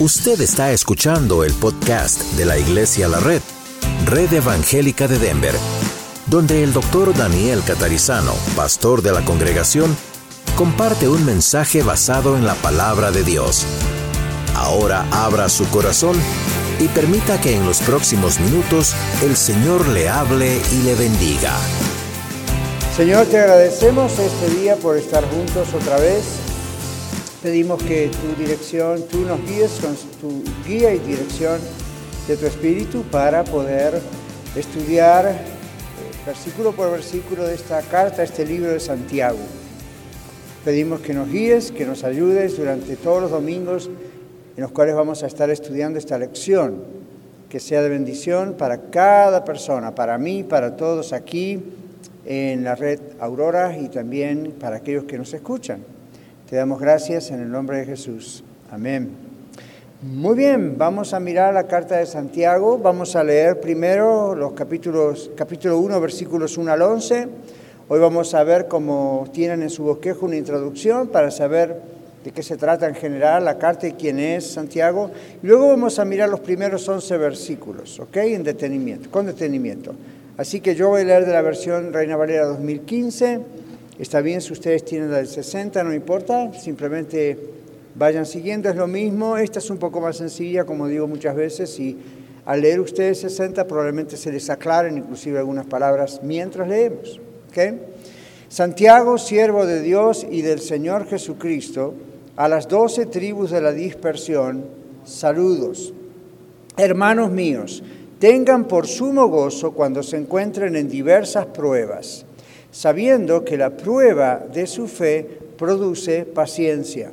Usted está escuchando el podcast de la Iglesia La Red, Red Evangélica de Denver, donde el doctor Daniel Catarizano, pastor de la congregación, comparte un mensaje basado en la palabra de Dios. Ahora abra su corazón y permita que en los próximos minutos el Señor le hable y le bendiga. Señor, te agradecemos este día por estar juntos otra vez pedimos que tu dirección, tú nos guíes con tu guía y dirección de tu espíritu para poder estudiar eh, versículo por versículo de esta carta, este libro de Santiago. Pedimos que nos guíes, que nos ayudes durante todos los domingos en los cuales vamos a estar estudiando esta lección, que sea de bendición para cada persona, para mí, para todos aquí en la red Aurora y también para aquellos que nos escuchan. Te damos gracias en el nombre de Jesús. Amén. Muy bien, vamos a mirar la carta de Santiago. Vamos a leer primero los capítulos, capítulo 1, versículos 1 al 11. Hoy vamos a ver cómo tienen en su bosquejo una introducción para saber de qué se trata en general la carta y quién es Santiago. Luego vamos a mirar los primeros 11 versículos, ¿ok? En detenimiento, con detenimiento. Así que yo voy a leer de la versión Reina Valera 2015 Está bien si ustedes tienen la del 60, no importa, simplemente vayan siguiendo, es lo mismo. Esta es un poco más sencilla, como digo muchas veces, y al leer ustedes 60 probablemente se les aclaren inclusive algunas palabras mientras leemos. Santiago, siervo de Dios y del Señor Jesucristo, a las doce tribus de la dispersión, saludos. Hermanos míos, tengan por sumo gozo cuando se encuentren en diversas pruebas sabiendo que la prueba de su fe produce paciencia,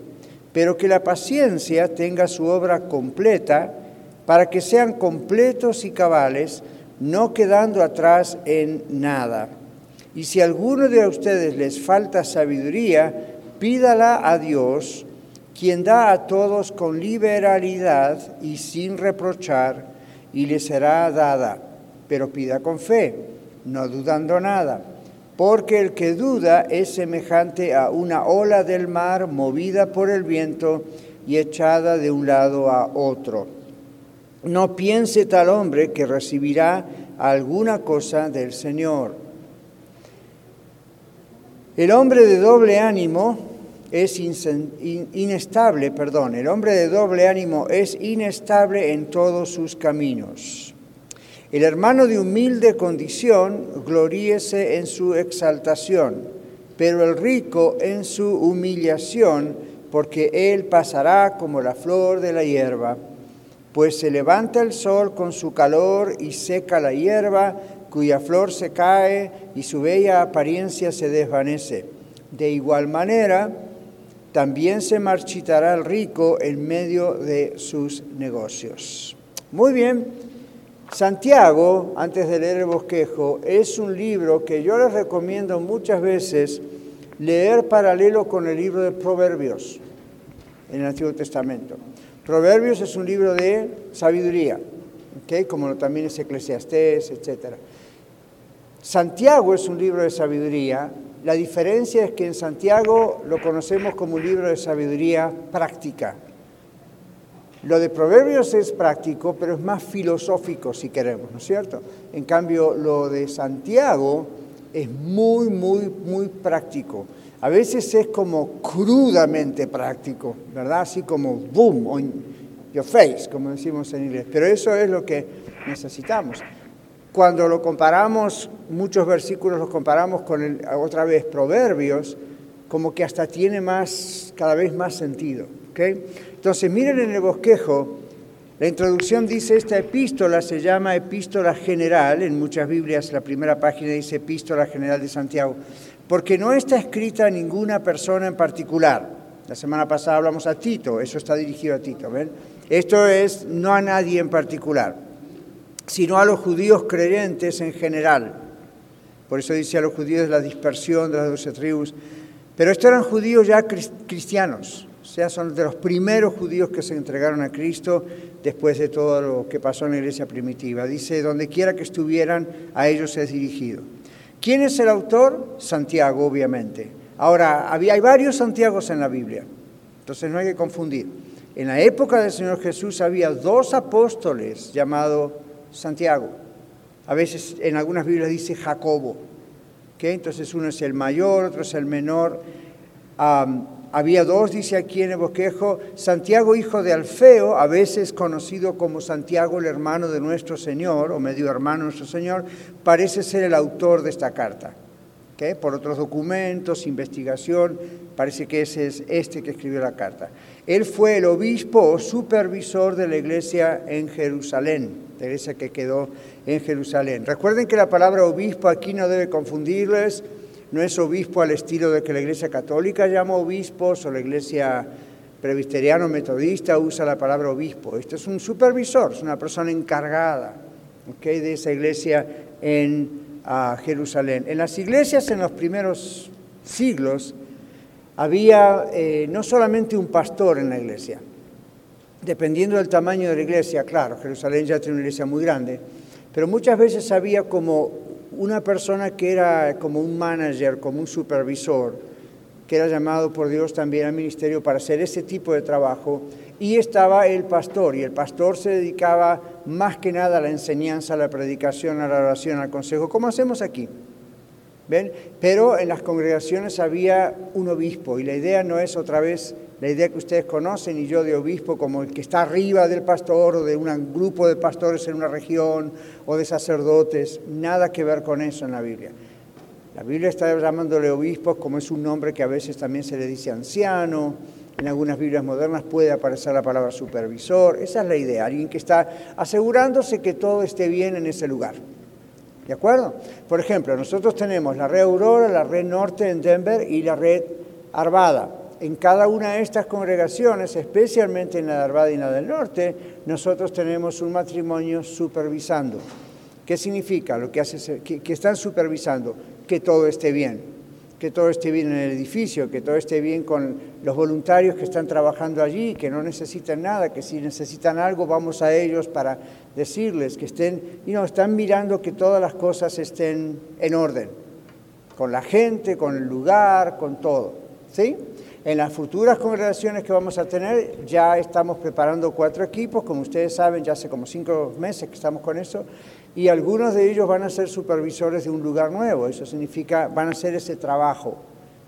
pero que la paciencia tenga su obra completa para que sean completos y cabales, no quedando atrás en nada. Y si a alguno de ustedes les falta sabiduría, pídala a Dios, quien da a todos con liberalidad y sin reprochar, y le será dada, pero pida con fe, no dudando nada porque el que duda es semejante a una ola del mar movida por el viento y echada de un lado a otro. No piense tal hombre que recibirá alguna cosa del Señor. El hombre de doble ánimo es inestable, perdón, el hombre de doble ánimo es inestable en todos sus caminos. El hermano de humilde condición gloríese en su exaltación, pero el rico en su humillación, porque él pasará como la flor de la hierba. Pues se levanta el sol con su calor y seca la hierba, cuya flor se cae y su bella apariencia se desvanece. De igual manera, también se marchitará el rico en medio de sus negocios. Muy bien. Santiago, antes de leer el bosquejo, es un libro que yo les recomiendo muchas veces leer paralelo con el libro de Proverbios en el Antiguo Testamento. Proverbios es un libro de sabiduría, como también es Eclesiastés, etc. Santiago es un libro de sabiduría. La diferencia es que en Santiago lo conocemos como un libro de sabiduría práctica, lo de Proverbios es práctico, pero es más filosófico si queremos, ¿no es cierto? En cambio, lo de Santiago es muy, muy, muy práctico. A veces es como crudamente práctico, ¿verdad? Así como boom, on your face, como decimos en inglés. Pero eso es lo que necesitamos. Cuando lo comparamos, muchos versículos los comparamos con otra vez Proverbios, como que hasta tiene más, cada vez más sentido. ¿okay? Entonces, miren en el bosquejo, la introducción dice, esta epístola se llama epístola general, en muchas Biblias la primera página dice epístola general de Santiago, porque no está escrita a ninguna persona en particular. La semana pasada hablamos a Tito, eso está dirigido a Tito, ¿ven? Esto es no a nadie en particular, sino a los judíos creyentes en general. Por eso dice a los judíos la dispersión de las doce tribus. Pero estos eran judíos ya cristianos, sea, son de los primeros judíos que se entregaron a Cristo después de todo lo que pasó en la iglesia primitiva. Dice, donde quiera que estuvieran, a ellos es dirigido. ¿Quién es el autor? Santiago, obviamente. Ahora, había, hay varios Santiagos en la Biblia, entonces no hay que confundir. En la época del Señor Jesús había dos apóstoles llamados Santiago. A veces en algunas Biblias dice Jacobo. Entonces uno es el mayor, otro es el menor. Había dos, dice aquí en el bosquejo, Santiago hijo de Alfeo, a veces conocido como Santiago el hermano de nuestro Señor, o medio hermano de nuestro Señor, parece ser el autor de esta carta. Por otros documentos, investigación, parece que ese es este que escribió la carta. Él fue el obispo o supervisor de la iglesia en Jerusalén, la iglesia que quedó en Jerusalén. Recuerden que la palabra obispo aquí no debe confundirles, no es obispo al estilo de que la iglesia católica llama obispos o la iglesia presbiteriano metodista usa la palabra obispo. Este es un supervisor, es una persona encargada de esa iglesia en Jerusalén. En las iglesias en los primeros siglos había eh, no solamente un pastor en la iglesia, dependiendo del tamaño de la iglesia, claro, Jerusalén ya tiene una iglesia muy grande, pero muchas veces había como una persona que era como un manager, como un supervisor, que era llamado por Dios también al ministerio para hacer ese tipo de trabajo, y estaba el pastor, y el pastor se dedicaba más que nada a la enseñanza, a la predicación, a la oración, al consejo, como hacemos aquí. ¿Ven? Pero en las congregaciones había un obispo, y la idea no es otra vez la idea que ustedes conocen y yo de obispo como el que está arriba del pastor o de un grupo de pastores en una región o de sacerdotes, nada que ver con eso en la Biblia. La Biblia está llamándole obispos como es un nombre que a veces también se le dice anciano. En algunas Biblias modernas puede aparecer la palabra supervisor. Esa es la idea, alguien que está asegurándose que todo esté bien en ese lugar. ¿De acuerdo? Por ejemplo, nosotros tenemos la red Aurora, la red Norte en Denver y la red Arvada. En cada una de estas congregaciones, especialmente en la de la del Norte, nosotros tenemos un matrimonio supervisando. ¿Qué significa? Lo que, hace, que están supervisando que todo esté bien, que todo esté bien en el edificio, que todo esté bien con los voluntarios que están trabajando allí, que no necesitan nada, que si necesitan algo vamos a ellos para decirles que estén, y no, están mirando que todas las cosas estén en orden, con la gente, con el lugar, con todo. ¿Sí? En las futuras congregaciones que vamos a tener, ya estamos preparando cuatro equipos, como ustedes saben, ya hace como cinco meses que estamos con eso, y algunos de ellos van a ser supervisores de un lugar nuevo. Eso significa, van a hacer ese trabajo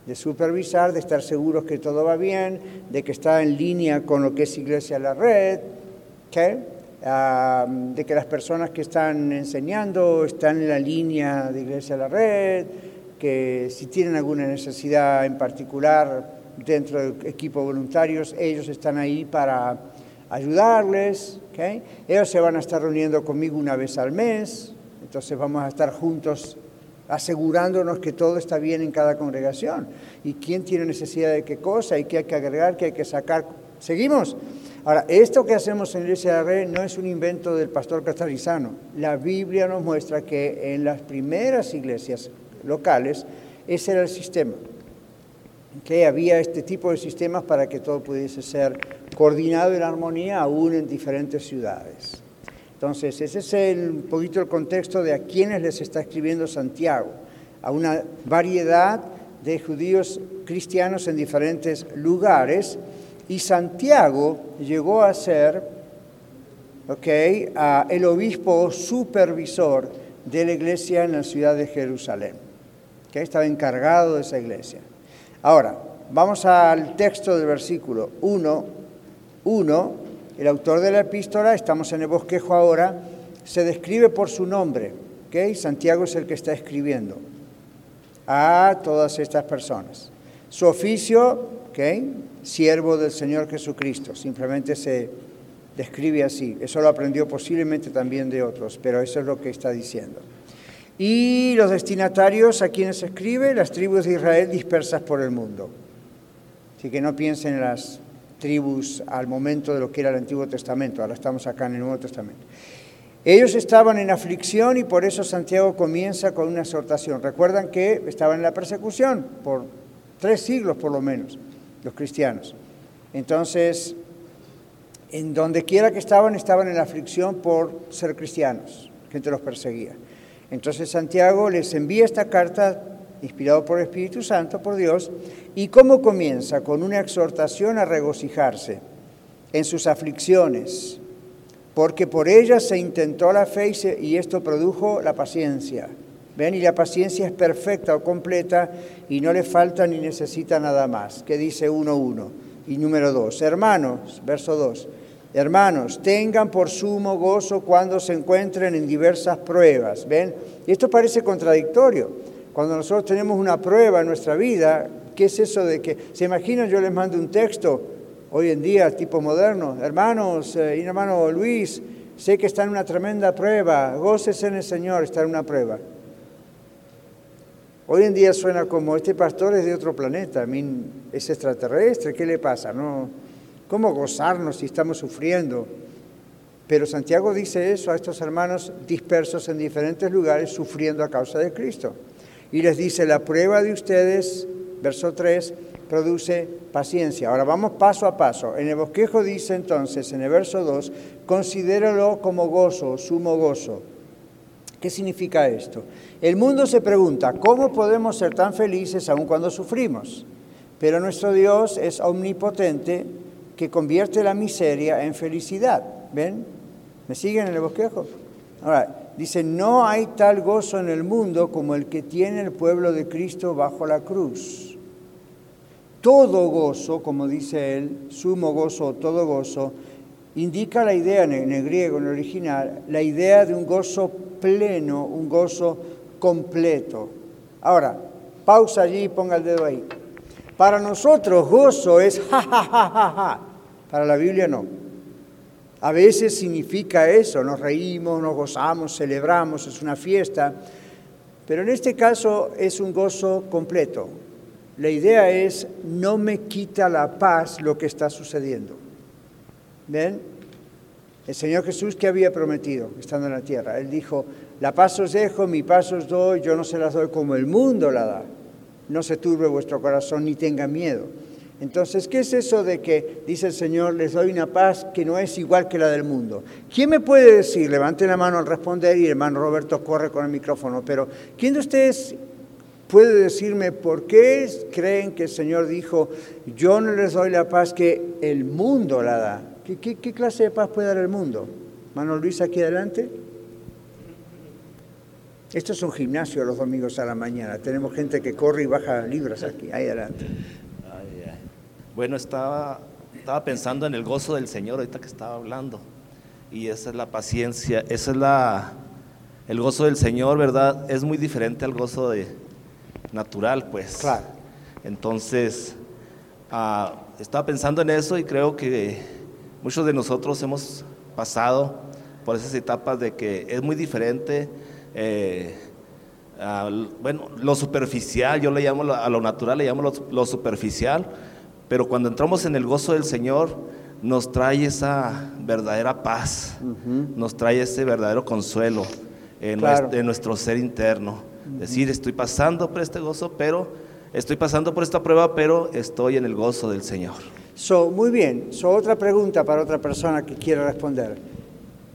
de supervisar, de estar seguros que todo va bien, de que está en línea con lo que es Iglesia la Red, ah, de que las personas que están enseñando están en la línea de Iglesia la Red, que si tienen alguna necesidad en particular dentro del equipo voluntarios, ellos están ahí para ayudarles. Ellos se van a estar reuniendo conmigo una vez al mes, entonces vamos a estar juntos asegurándonos que todo está bien en cada congregación y quién tiene necesidad de qué cosa y qué hay que agregar, qué hay que sacar. ¿Seguimos? Ahora, esto que hacemos en la Iglesia de Rey no es un invento del pastor catarizano. La Biblia nos muestra que en las primeras iglesias locales ese era el sistema que había este tipo de sistemas para que todo pudiese ser coordinado en armonía aún en diferentes ciudades. Entonces, ese es el, un poquito el contexto de a quienes les está escribiendo Santiago, a una variedad de judíos cristianos en diferentes lugares, y Santiago llegó a ser okay, el obispo supervisor de la iglesia en la ciudad de Jerusalén, que estaba encargado de esa iglesia. Ahora, vamos al texto del versículo 1. 1, el autor de la epístola, estamos en el bosquejo ahora, se describe por su nombre. ¿okay? Santiago es el que está escribiendo a todas estas personas. Su oficio, ¿okay? siervo del Señor Jesucristo, simplemente se describe así. Eso lo aprendió posiblemente también de otros, pero eso es lo que está diciendo. Y los destinatarios a quienes escribe, las tribus de Israel dispersas por el mundo. Así que no piensen en las tribus al momento de lo que era el Antiguo Testamento, ahora estamos acá en el Nuevo Testamento. Ellos estaban en aflicción y por eso Santiago comienza con una exhortación. Recuerdan que estaban en la persecución por tres siglos por lo menos, los cristianos. Entonces, en donde quiera que estaban, estaban en la aflicción por ser cristianos, gente los perseguía. Entonces Santiago les envía esta carta inspirado por el Espíritu Santo, por Dios, y cómo comienza con una exhortación a regocijarse. en sus aflicciones, porque por ellas se intentó la fe y, esto produjo la paciencia. ¿Ven? Y la paciencia es perfecta o completa y no le falta ni necesita nada más. Que dice 1.1 y número 2. Hermanos, verso 2. Hermanos, tengan por sumo gozo cuando se encuentren en diversas pruebas. ¿Ven? Y esto parece contradictorio. Cuando nosotros tenemos una prueba en nuestra vida, ¿qué es eso de que, se imaginan, yo les mando un texto hoy en día, tipo moderno, hermanos eh, y hermano Luis, sé que está en una tremenda prueba, gócese en el Señor, está en una prueba. Hoy en día suena como, este pastor es de otro planeta, es extraterrestre, ¿qué le pasa? No, ¿Cómo gozarnos si estamos sufriendo? Pero Santiago dice eso a estos hermanos dispersos en diferentes lugares, sufriendo a causa de Cristo y les dice, la prueba de ustedes, verso 3, produce paciencia. Ahora vamos paso a paso. En el bosquejo dice entonces, en el verso 2, considéralo como gozo, sumo gozo. ¿Qué significa esto? El mundo se pregunta, ¿cómo podemos ser tan felices aun cuando sufrimos? Pero nuestro Dios es omnipotente que convierte la miseria en felicidad. ¿Ven? ¿Me siguen en el bosquejo? Ahora, Dice, no hay tal gozo en el mundo como el que tiene el pueblo de Cristo bajo la cruz. Todo gozo, como dice él, sumo gozo, todo gozo, indica la idea en el griego, en el original, la idea de un gozo pleno, un gozo completo. Ahora, pausa allí y ponga el dedo ahí. Para nosotros gozo es ja, ja, ja, ja, ja. Para la Biblia no. A veces significa eso, nos reímos, nos gozamos, celebramos, es una fiesta, pero en este caso es un gozo completo. La idea es, no me quita la paz lo que está sucediendo. ¿Ven? El Señor Jesús que había prometido estando en la tierra, Él dijo, la paz os dejo, mi paz os doy, yo no se las doy como el mundo la da. No se turbe vuestro corazón ni tenga miedo. Entonces, ¿qué es eso de que, dice el Señor, les doy una paz que no es igual que la del mundo? ¿Quién me puede decir? Levante la mano al responder y el hermano Roberto corre con el micrófono, pero ¿quién de ustedes puede decirme por qué creen que el Señor dijo, yo no les doy la paz que el mundo la da? ¿Qué, clase de paz puede dar el mundo? Mano Luis, aquí adelante. Esto es un gimnasio los domingos a la mañana. Tenemos gente que corre y baja libras aquí, ahí adelante. Bueno, estaba, estaba pensando en el gozo del Señor ahorita que estaba hablando. Y esa es la paciencia, esa es la, el gozo del Señor, ¿verdad? Es muy diferente al gozo de, natural, pues. Claro. Entonces, ah, estaba pensando en eso y creo que muchos de nosotros hemos pasado por esas etapas de que es muy diferente. Eh, bueno, lo superficial, yo le llamo a lo natural, le llamo lo superficial, pero cuando entramos en el gozo del Señor, nos trae esa verdadera paz, nos trae ese verdadero consuelo en, nuestro, ser interno. Decir, estoy pasando por este gozo, pero estoy pasando por esta prueba, pero estoy en el gozo del Señor. So, muy bien. So, otra pregunta para otra persona que quiera responder.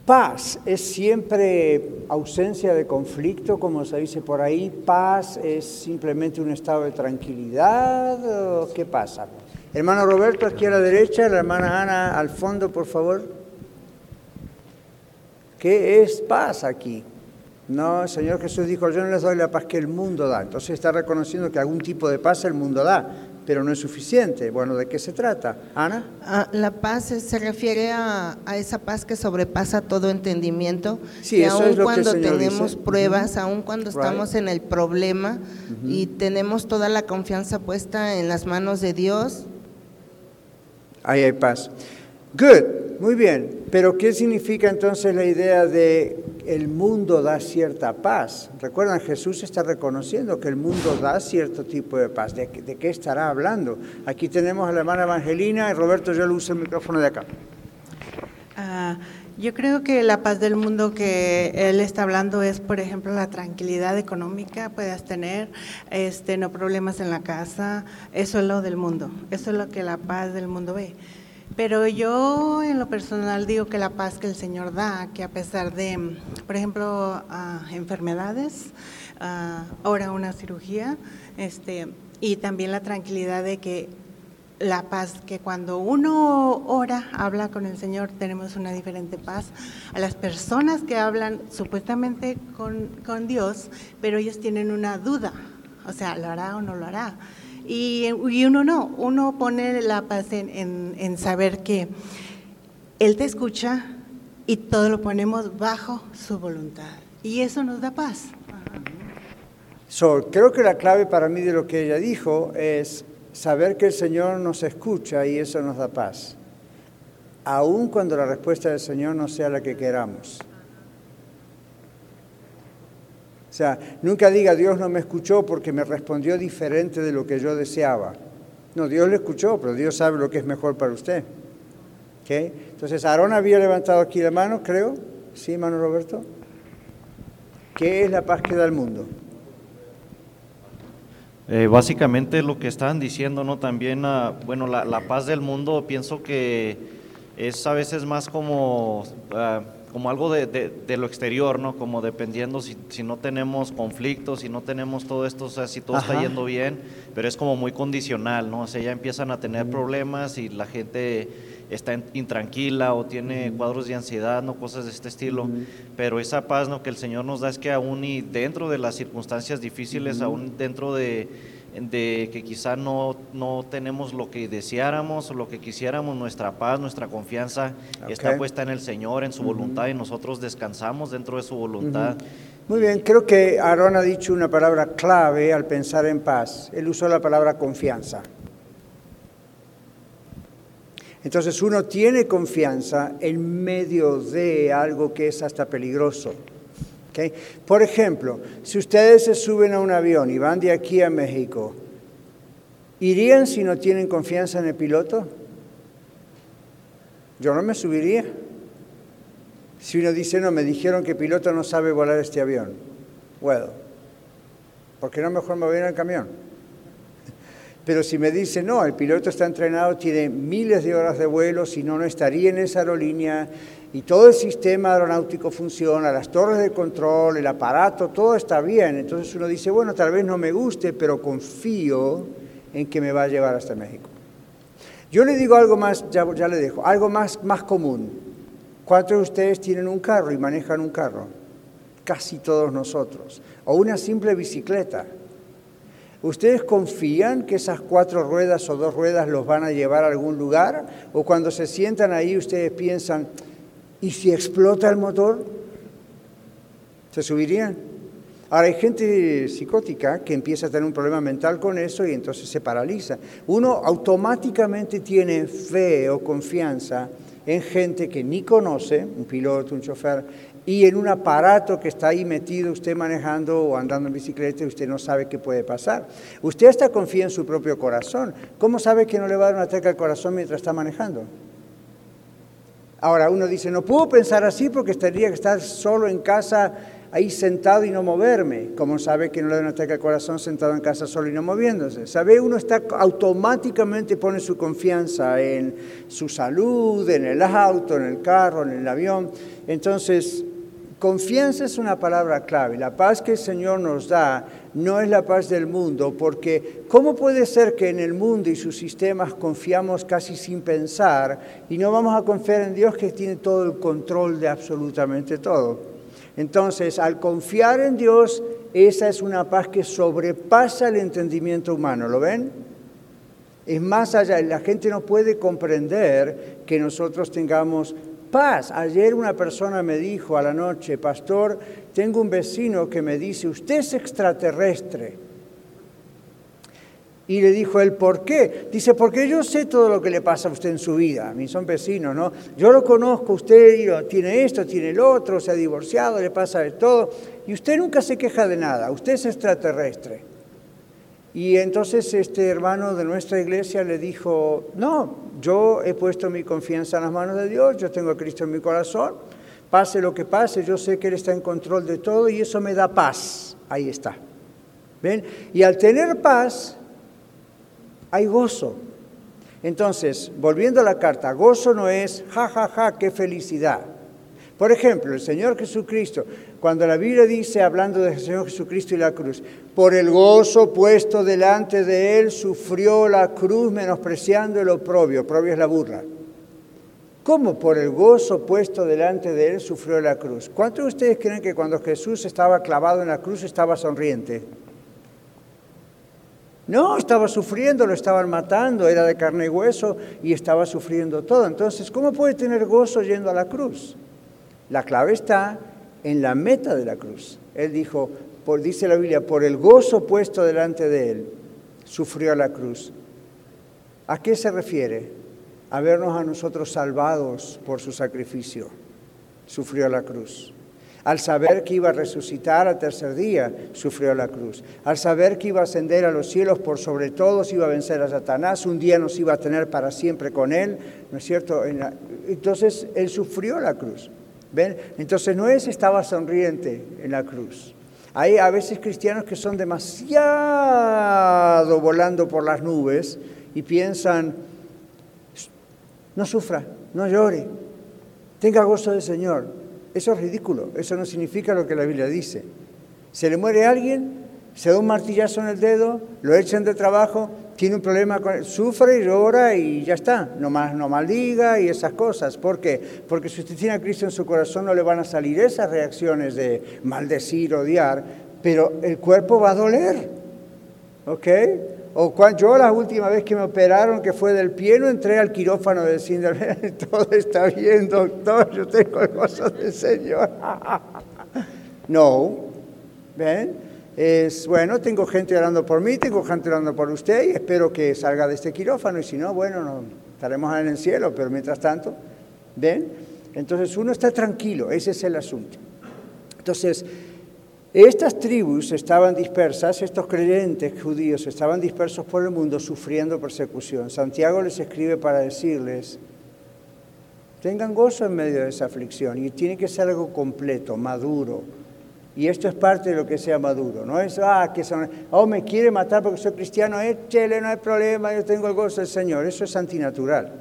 Paz es siempre ausencia de conflicto, como se dice por ahí. Paz es simplemente un estado de tranquilidad. ¿o ¿Qué pasa? Hermano Roberto, aquí a la derecha, la hermana Ana al fondo, por favor. ¿Qué es paz aquí? No, el Señor Jesús dijo, yo no les doy la paz que el mundo da. Entonces está reconociendo que algún tipo de paz el mundo da, pero no es suficiente. Bueno, ¿de qué se trata? Ana. Ah, la paz se refiere a, esa paz que sobrepasa todo entendimiento. Sí, eso aun es lo cuando que el Señor tenemos pruebas, aun cuando estamos en el problema y tenemos toda la confianza puesta en las manos de Dios, ahí hay paz. Good, muy bien. Pero ¿qué significa entonces la idea de el mundo da cierta paz? Recuerdan, Jesús está reconociendo que el mundo da cierto tipo de paz. ¿De, qué estará hablando? Aquí tenemos a la hermana Evangelina y Roberto, yo le uso el micrófono de acá. Ah, yo creo que la paz del mundo que él está hablando es, por ejemplo, la tranquilidad económica puedas tener, este, no problemas en la casa, eso es lo del mundo, eso es lo que la paz del mundo ve. Pero yo en lo personal digo que la paz que el Señor da, que a pesar de, por ejemplo, enfermedades, ahora una cirugía, este, y también la tranquilidad de que la paz, que cuando uno ora, habla con el Señor, tenemos una diferente paz. A las personas que hablan supuestamente con, con Dios, pero ellos tienen una duda, o sea, ¿lo hará o no lo hará? Y, y uno no, uno pone la paz en, en, en saber que Él te escucha y todo lo ponemos bajo su voluntad. Y eso nos da paz. So, creo que la clave para mí de lo que ella dijo es saber que el Señor nos escucha y eso nos da paz, aun cuando la respuesta del Señor no sea la que queramos. O sea, nunca diga Dios no me escuchó porque me respondió diferente de lo que yo deseaba. No, Dios le escuchó, pero Dios sabe lo que es mejor para usted. ¿Okay? Entonces, Aarón había levantado aquí la mano, creo. ¿Sí, hermano Roberto? ¿Qué es la paz que da el mundo? Eh, básicamente lo que estaban diciendo, ¿no? También, uh, bueno, la, la, paz del mundo pienso que es a veces más como, uh, como algo de, de, de, lo exterior, ¿no? Como dependiendo si, si, no tenemos conflictos, si no tenemos todo esto, o sea, si todo Ajá. está yendo bien, pero es como muy condicional, ¿no? O sea, ya empiezan a tener problemas y la gente está intranquila o tiene cuadros de ansiedad, no cosas de este estilo, uh -huh. pero esa paz ¿no? que el Señor nos da es que aún y dentro de las circunstancias difíciles, uh -huh. aún dentro de, de, que quizá no, no tenemos lo que deseáramos o lo que quisiéramos, nuestra paz, nuestra confianza okay. está puesta en el Señor, en su voluntad y nosotros descansamos dentro de su voluntad. Muy bien, creo que Aarón ha dicho una palabra clave al pensar en paz. Él usó la palabra confianza. Entonces uno tiene confianza en medio de algo que es hasta peligroso. ¿Okay? Por ejemplo, si ustedes se suben a un avión y van de aquí a México, ¿irían si no tienen confianza en el piloto? Yo no me subiría. Si uno dice, no, me dijeron que el piloto no sabe volar este avión. Bueno, ¿por qué no mejor me voy en el camión? Pero si me dice, no, el piloto está entrenado, tiene miles de horas de vuelo, si no, no estaría en esa aerolínea y todo el sistema aeronáutico funciona, las torres de control, el aparato, todo está bien. Entonces uno dice, bueno, tal vez no me guste, pero confío en que me va a llevar hasta México. Yo le digo algo más, ya, ya le dejo, algo más, más común. ¿Cuántos de ustedes tienen un carro y manejan un carro? Casi todos nosotros. O una simple bicicleta. ¿Ustedes confían que esas cuatro ruedas o dos ruedas los van a llevar a algún lugar? ¿O cuando se sientan ahí ustedes piensan, ¿y si explota el motor? ¿Se subirían? Ahora hay gente psicótica que empieza a tener un problema mental con eso y entonces se paraliza. Uno automáticamente tiene fe o confianza en gente que ni conoce, un piloto, un chofer, y en un aparato que está ahí metido usted manejando o andando en bicicleta usted no sabe qué puede pasar. Usted hasta confía en su propio corazón. ¿Cómo sabe que no le va a dar un ataque al corazón mientras está manejando? Ahora uno dice, no puedo pensar así porque tendría que estar solo en casa ahí sentado y no moverme. ¿Cómo sabe que no le da un ataque al corazón sentado en casa solo y no moviéndose? ¿Sabe? Uno está automáticamente pone su confianza en su salud, en el auto, en el carro, en el avión. Entonces, Confianza es una palabra clave. La paz que el Señor nos da no es la paz del mundo, porque ¿cómo puede ser que en el mundo y sus sistemas confiamos casi sin pensar y no vamos a confiar en Dios que tiene todo el control de absolutamente todo? Entonces, al confiar en Dios, esa es una paz que sobrepasa el entendimiento humano, ¿lo ven? Es más allá, la gente no puede comprender que nosotros tengamos paz. Ayer una persona me dijo a la noche, pastor, tengo un vecino que me dice, usted es extraterrestre. Y le dijo él, ¿por qué? Dice, porque yo sé todo lo que le pasa a usted en su vida. A mí son vecinos, ¿no? Yo lo conozco, usted tiene esto, tiene el otro, se ha divorciado, le pasa de todo. Y usted nunca se queja de nada, usted es extraterrestre. Y entonces este hermano de nuestra iglesia le dijo, no, yo he puesto mi confianza en las manos de Dios, yo tengo a Cristo en mi corazón, pase lo que pase, yo sé que Él está en control de todo y eso me da paz. Ahí está. ¿Ven? Y al tener paz, hay gozo. Entonces, volviendo a la carta, gozo no es ja, ja, ja, qué felicidad. Por ejemplo, el Señor Jesucristo, Cuando la Biblia dice, hablando del Señor Jesucristo y la cruz, por el gozo puesto delante de Él, sufrió la cruz menospreciando el oprobio. Oprobio es la burla. ¿Cómo por el gozo puesto delante de Él sufrió la cruz? ¿Cuántos de ustedes creen que cuando Jesús estaba clavado en la cruz estaba sonriente? No, estaba sufriendo, lo estaban matando, era de carne y hueso y estaba sufriendo todo. Entonces, ¿cómo puede tener gozo yendo a la cruz? La clave está en la meta de la cruz. Él dijo, dice la Biblia, por el gozo puesto delante de él, sufrió la cruz. ¿A qué se refiere? A vernos a nosotros salvados por su sacrificio. Sufrió la cruz. Al saber que iba a resucitar al tercer día, sufrió la cruz. Al saber que iba a ascender a los cielos por sobre todos, iba a vencer a Satanás, un día nos iba a tener para siempre con él, ¿no es cierto? Entonces, él sufrió la cruz. ¿Ven? Entonces no es estaba sonriente en la cruz. Hay a veces cristianos que son demasiado volando por las nubes y piensan, no sufra, no llore, tenga gozo del Señor. Eso es ridículo, eso no significa lo que la Biblia dice. Se le muere alguien, se da un martillazo en el dedo, lo echan de trabajo, tiene un problema, con, sufre, llora y ya está. No, más, no maldiga y esas cosas. ¿Por qué? Porque si usted tiene a Cristo en su corazón no le van a salir esas reacciones de maldecir, odiar, pero el cuerpo va a doler. ¿Ok? O cuando, yo la última vez que me operaron, que fue del pie, no entré al quirófano de decir, todo está bien, doctor, yo tengo el gozo del Señor. no, ¿ven? Es, bueno, tengo gente orando por mí, tengo gente orando por usted y espero que salga de este quirófano y si no, bueno, no, estaremos en el cielo, pero mientras tanto, ¿ven? Entonces uno está tranquilo, ese es el asunto. Entonces, estas tribus estaban dispersas, estos creyentes judíos estaban dispersos por el mundo sufriendo persecución. Santiago les escribe para decirles, tengan gozo en medio de esa aflicción y tiene que ser algo completo, maduro. Y esto es parte de lo que sea maduro, no es, ah, que son, oh, me quiere matar porque soy cristiano, échele, no hay problema, yo tengo el gozo del Señor. Eso es antinatural.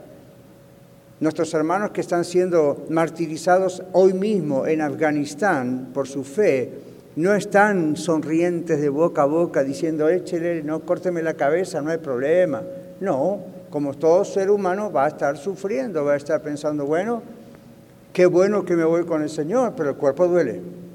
Nuestros hermanos que están siendo martirizados hoy mismo en Afganistán por su fe, no están sonrientes de boca a boca diciendo, échele, no córteme la cabeza, no hay problema. No, como todo ser humano va a estar sufriendo, va a estar pensando, bueno, qué bueno que me voy con el Señor, pero el cuerpo duele.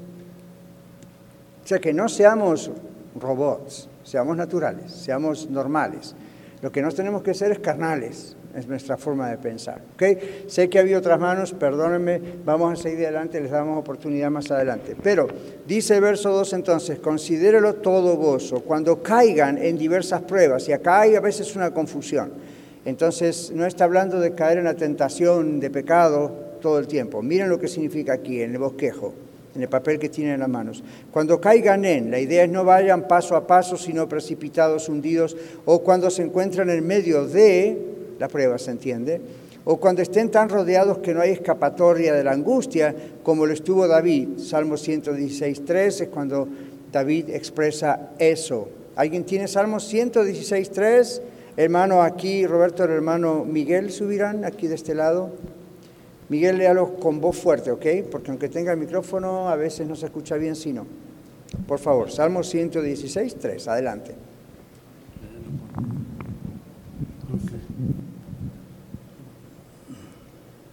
O sea, que no seamos robots, seamos naturales, seamos normales. Lo que no tenemos que ser es carnales, es nuestra forma de pensar. ¿okay? Sé que había otras manos, perdónenme, vamos a seguir adelante, les damos oportunidad más adelante. Pero dice el verso 2 entonces, considérelo todo gozo, cuando caigan en diversas pruebas, y acá hay a veces una confusión. Entonces no está hablando de caer en la tentación de pecado todo el tiempo. Miren lo que significa aquí, en el bosquejo en el papel que tienen en las manos. Cuando caigan en, la idea es no vayan paso a paso, sino precipitados, hundidos, o cuando se encuentran en medio de la prueba, ¿se entiende? O cuando estén tan rodeados que no hay escapatoria de la angustia, como lo estuvo David. Salmo 116, 3 es cuando David expresa eso. ¿Alguien tiene Salmo 116, 3? Hermano, aquí, Roberto, el hermano Miguel subirán aquí de este lado. Miguel, léalo con voz fuerte, ¿ok? Porque aunque tenga el micrófono, a veces no se escucha bien si no. Por favor, Salmo 116, 3, adelante.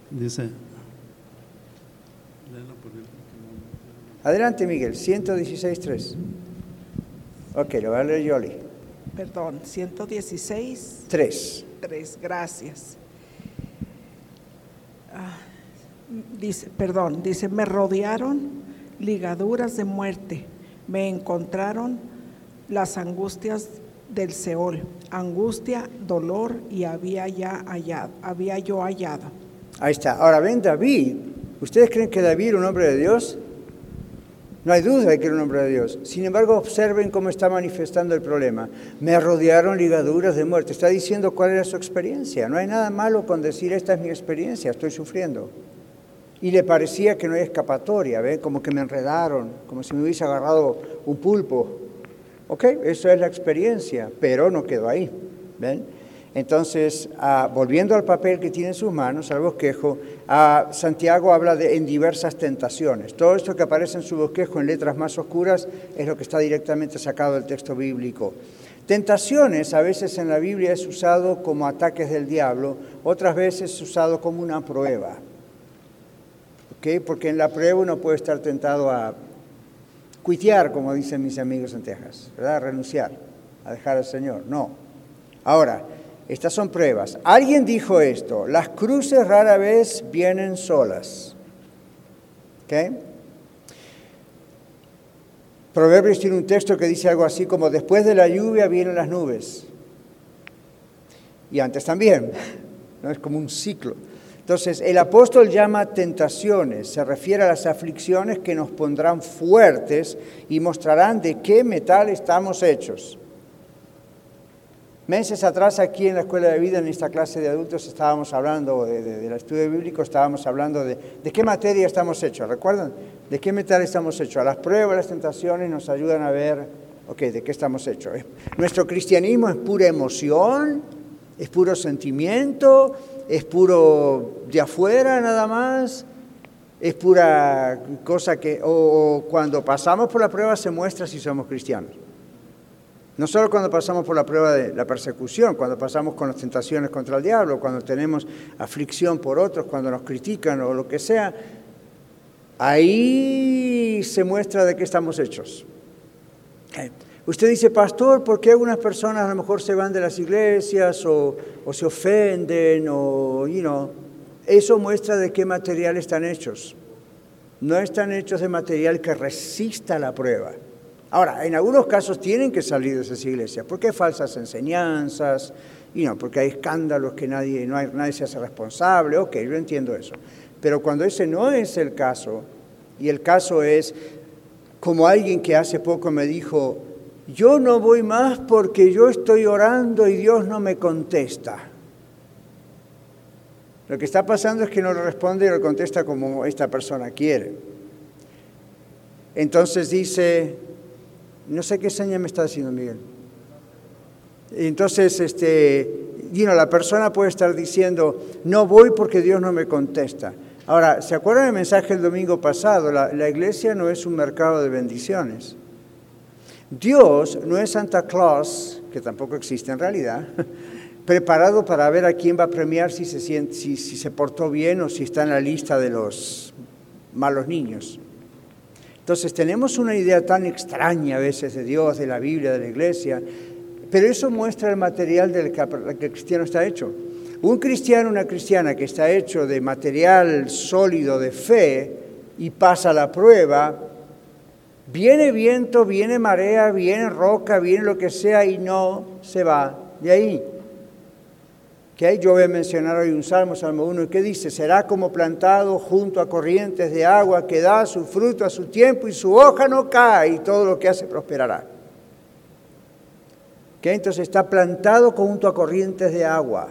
Dice. Adelante, Miguel, 116.3. Ok, lo va a leer Yoli. Perdón, 116. 3. 3, gracias. Ah, dice, perdón, dice, me rodearon ligaduras de muerte, me encontraron las angustias del Seol, angustia, dolor y había ya hallado, había yo hallado. Ahí está. Ahora ven David. ¿Ustedes creen que David era un hombre de Dios? No hay duda de que era un hombre de Dios. Sin embargo, observen cómo está manifestando el problema. Me rodearon ligaduras de muerte. Está diciendo cuál era su experiencia. No hay nada malo con decir esta es mi experiencia, estoy sufriendo. Y le parecía que no hay escapatoria, ¿ven? Como que me enredaron, como si me hubiese agarrado un pulpo. ¿Ok? Eso es la experiencia, pero no quedó ahí. ¿Ven? Entonces, ah, volviendo al papel que tiene en sus manos, al bosquejo, ah, Santiago habla de en diversas tentaciones. Todo esto que aparece en su bosquejo en letras más oscuras es lo que está directamente sacado del texto bíblico. Tentaciones a veces en la Biblia es usado como ataques del diablo, otras veces es usado como una prueba. Porque en la prueba uno puede estar tentado a cuitear, como dicen mis amigos en Texas, ¿verdad? renunciar, a dejar al Señor. No. Ahora, estas son pruebas. Alguien dijo esto, las cruces rara vez vienen solas. ¿Ok? Proverbios tiene un texto que dice algo así como, después de la lluvia vienen las nubes. Y antes también, ¿no? Es como un ciclo. Entonces, el apóstol llama tentaciones, se refiere a las aflicciones que nos pondrán fuertes y mostrarán de qué metal estamos hechos. Meses atrás aquí en la Escuela de Vida, en esta clase de adultos, estábamos hablando del estudio bíblico, estábamos hablando de, de qué materia estamos hechos, ¿recuerdan? ¿De qué metal estamos hechos? A las pruebas, las tentaciones nos ayudan a ver, ok, ¿de qué estamos hechos? Nuestro cristianismo es pura emoción, es puro sentimiento, es puro de afuera nada más, es pura cosa que, o cuando pasamos por la prueba se muestra si somos cristianos. No solo cuando pasamos por la prueba de la persecución, cuando pasamos con las tentaciones contra el diablo, cuando tenemos aflicción por otros, cuando nos critican o lo que sea, ahí se muestra de qué estamos hechos. Usted dice, pastor, ¿por qué algunas personas a lo mejor se van de las iglesias o, se ofenden o, you know, eso muestra de qué material están hechos. No están hechos de material que resista la prueba. Ahora, en algunos casos tienen que salir de esas iglesias, porque hay falsas enseñanzas, y no, porque hay escándalos que nadie, no hay, nadie se hace responsable, ok, yo entiendo eso. Pero cuando ese no es el caso, y el caso es como alguien que hace poco me dijo, yo no voy más porque yo estoy orando y Dios no me contesta. Lo que está pasando es que no le responde y le contesta como esta persona quiere. Entonces dice, no sé qué seña me está haciendo Miguel. Entonces, este, la persona puede estar diciendo, no voy porque Dios no me contesta. Ahora, ¿se acuerdan del mensaje el domingo pasado? La iglesia no es un mercado de bendiciones. Dios no es Santa Claus, que tampoco existe en realidad, preparado para ver a quién va a premiar si se, si, se portó bien o si está en la lista de los malos niños. Entonces tenemos una idea tan extraña a veces de Dios, de la Biblia, de la iglesia, pero eso muestra el material del que el cristiano está hecho. Un cristiano, una cristiana que está hecho de material sólido de fe y pasa la prueba, viene viento, viene marea, viene roca, viene lo que sea y no se va de ahí. Yo voy a mencionar hoy un salmo, Salmo 1, que dice, será como plantado junto a corrientes de agua que da su fruto a su tiempo y su hoja no cae y todo lo que hace prosperará. Entonces está plantado junto a corrientes de agua.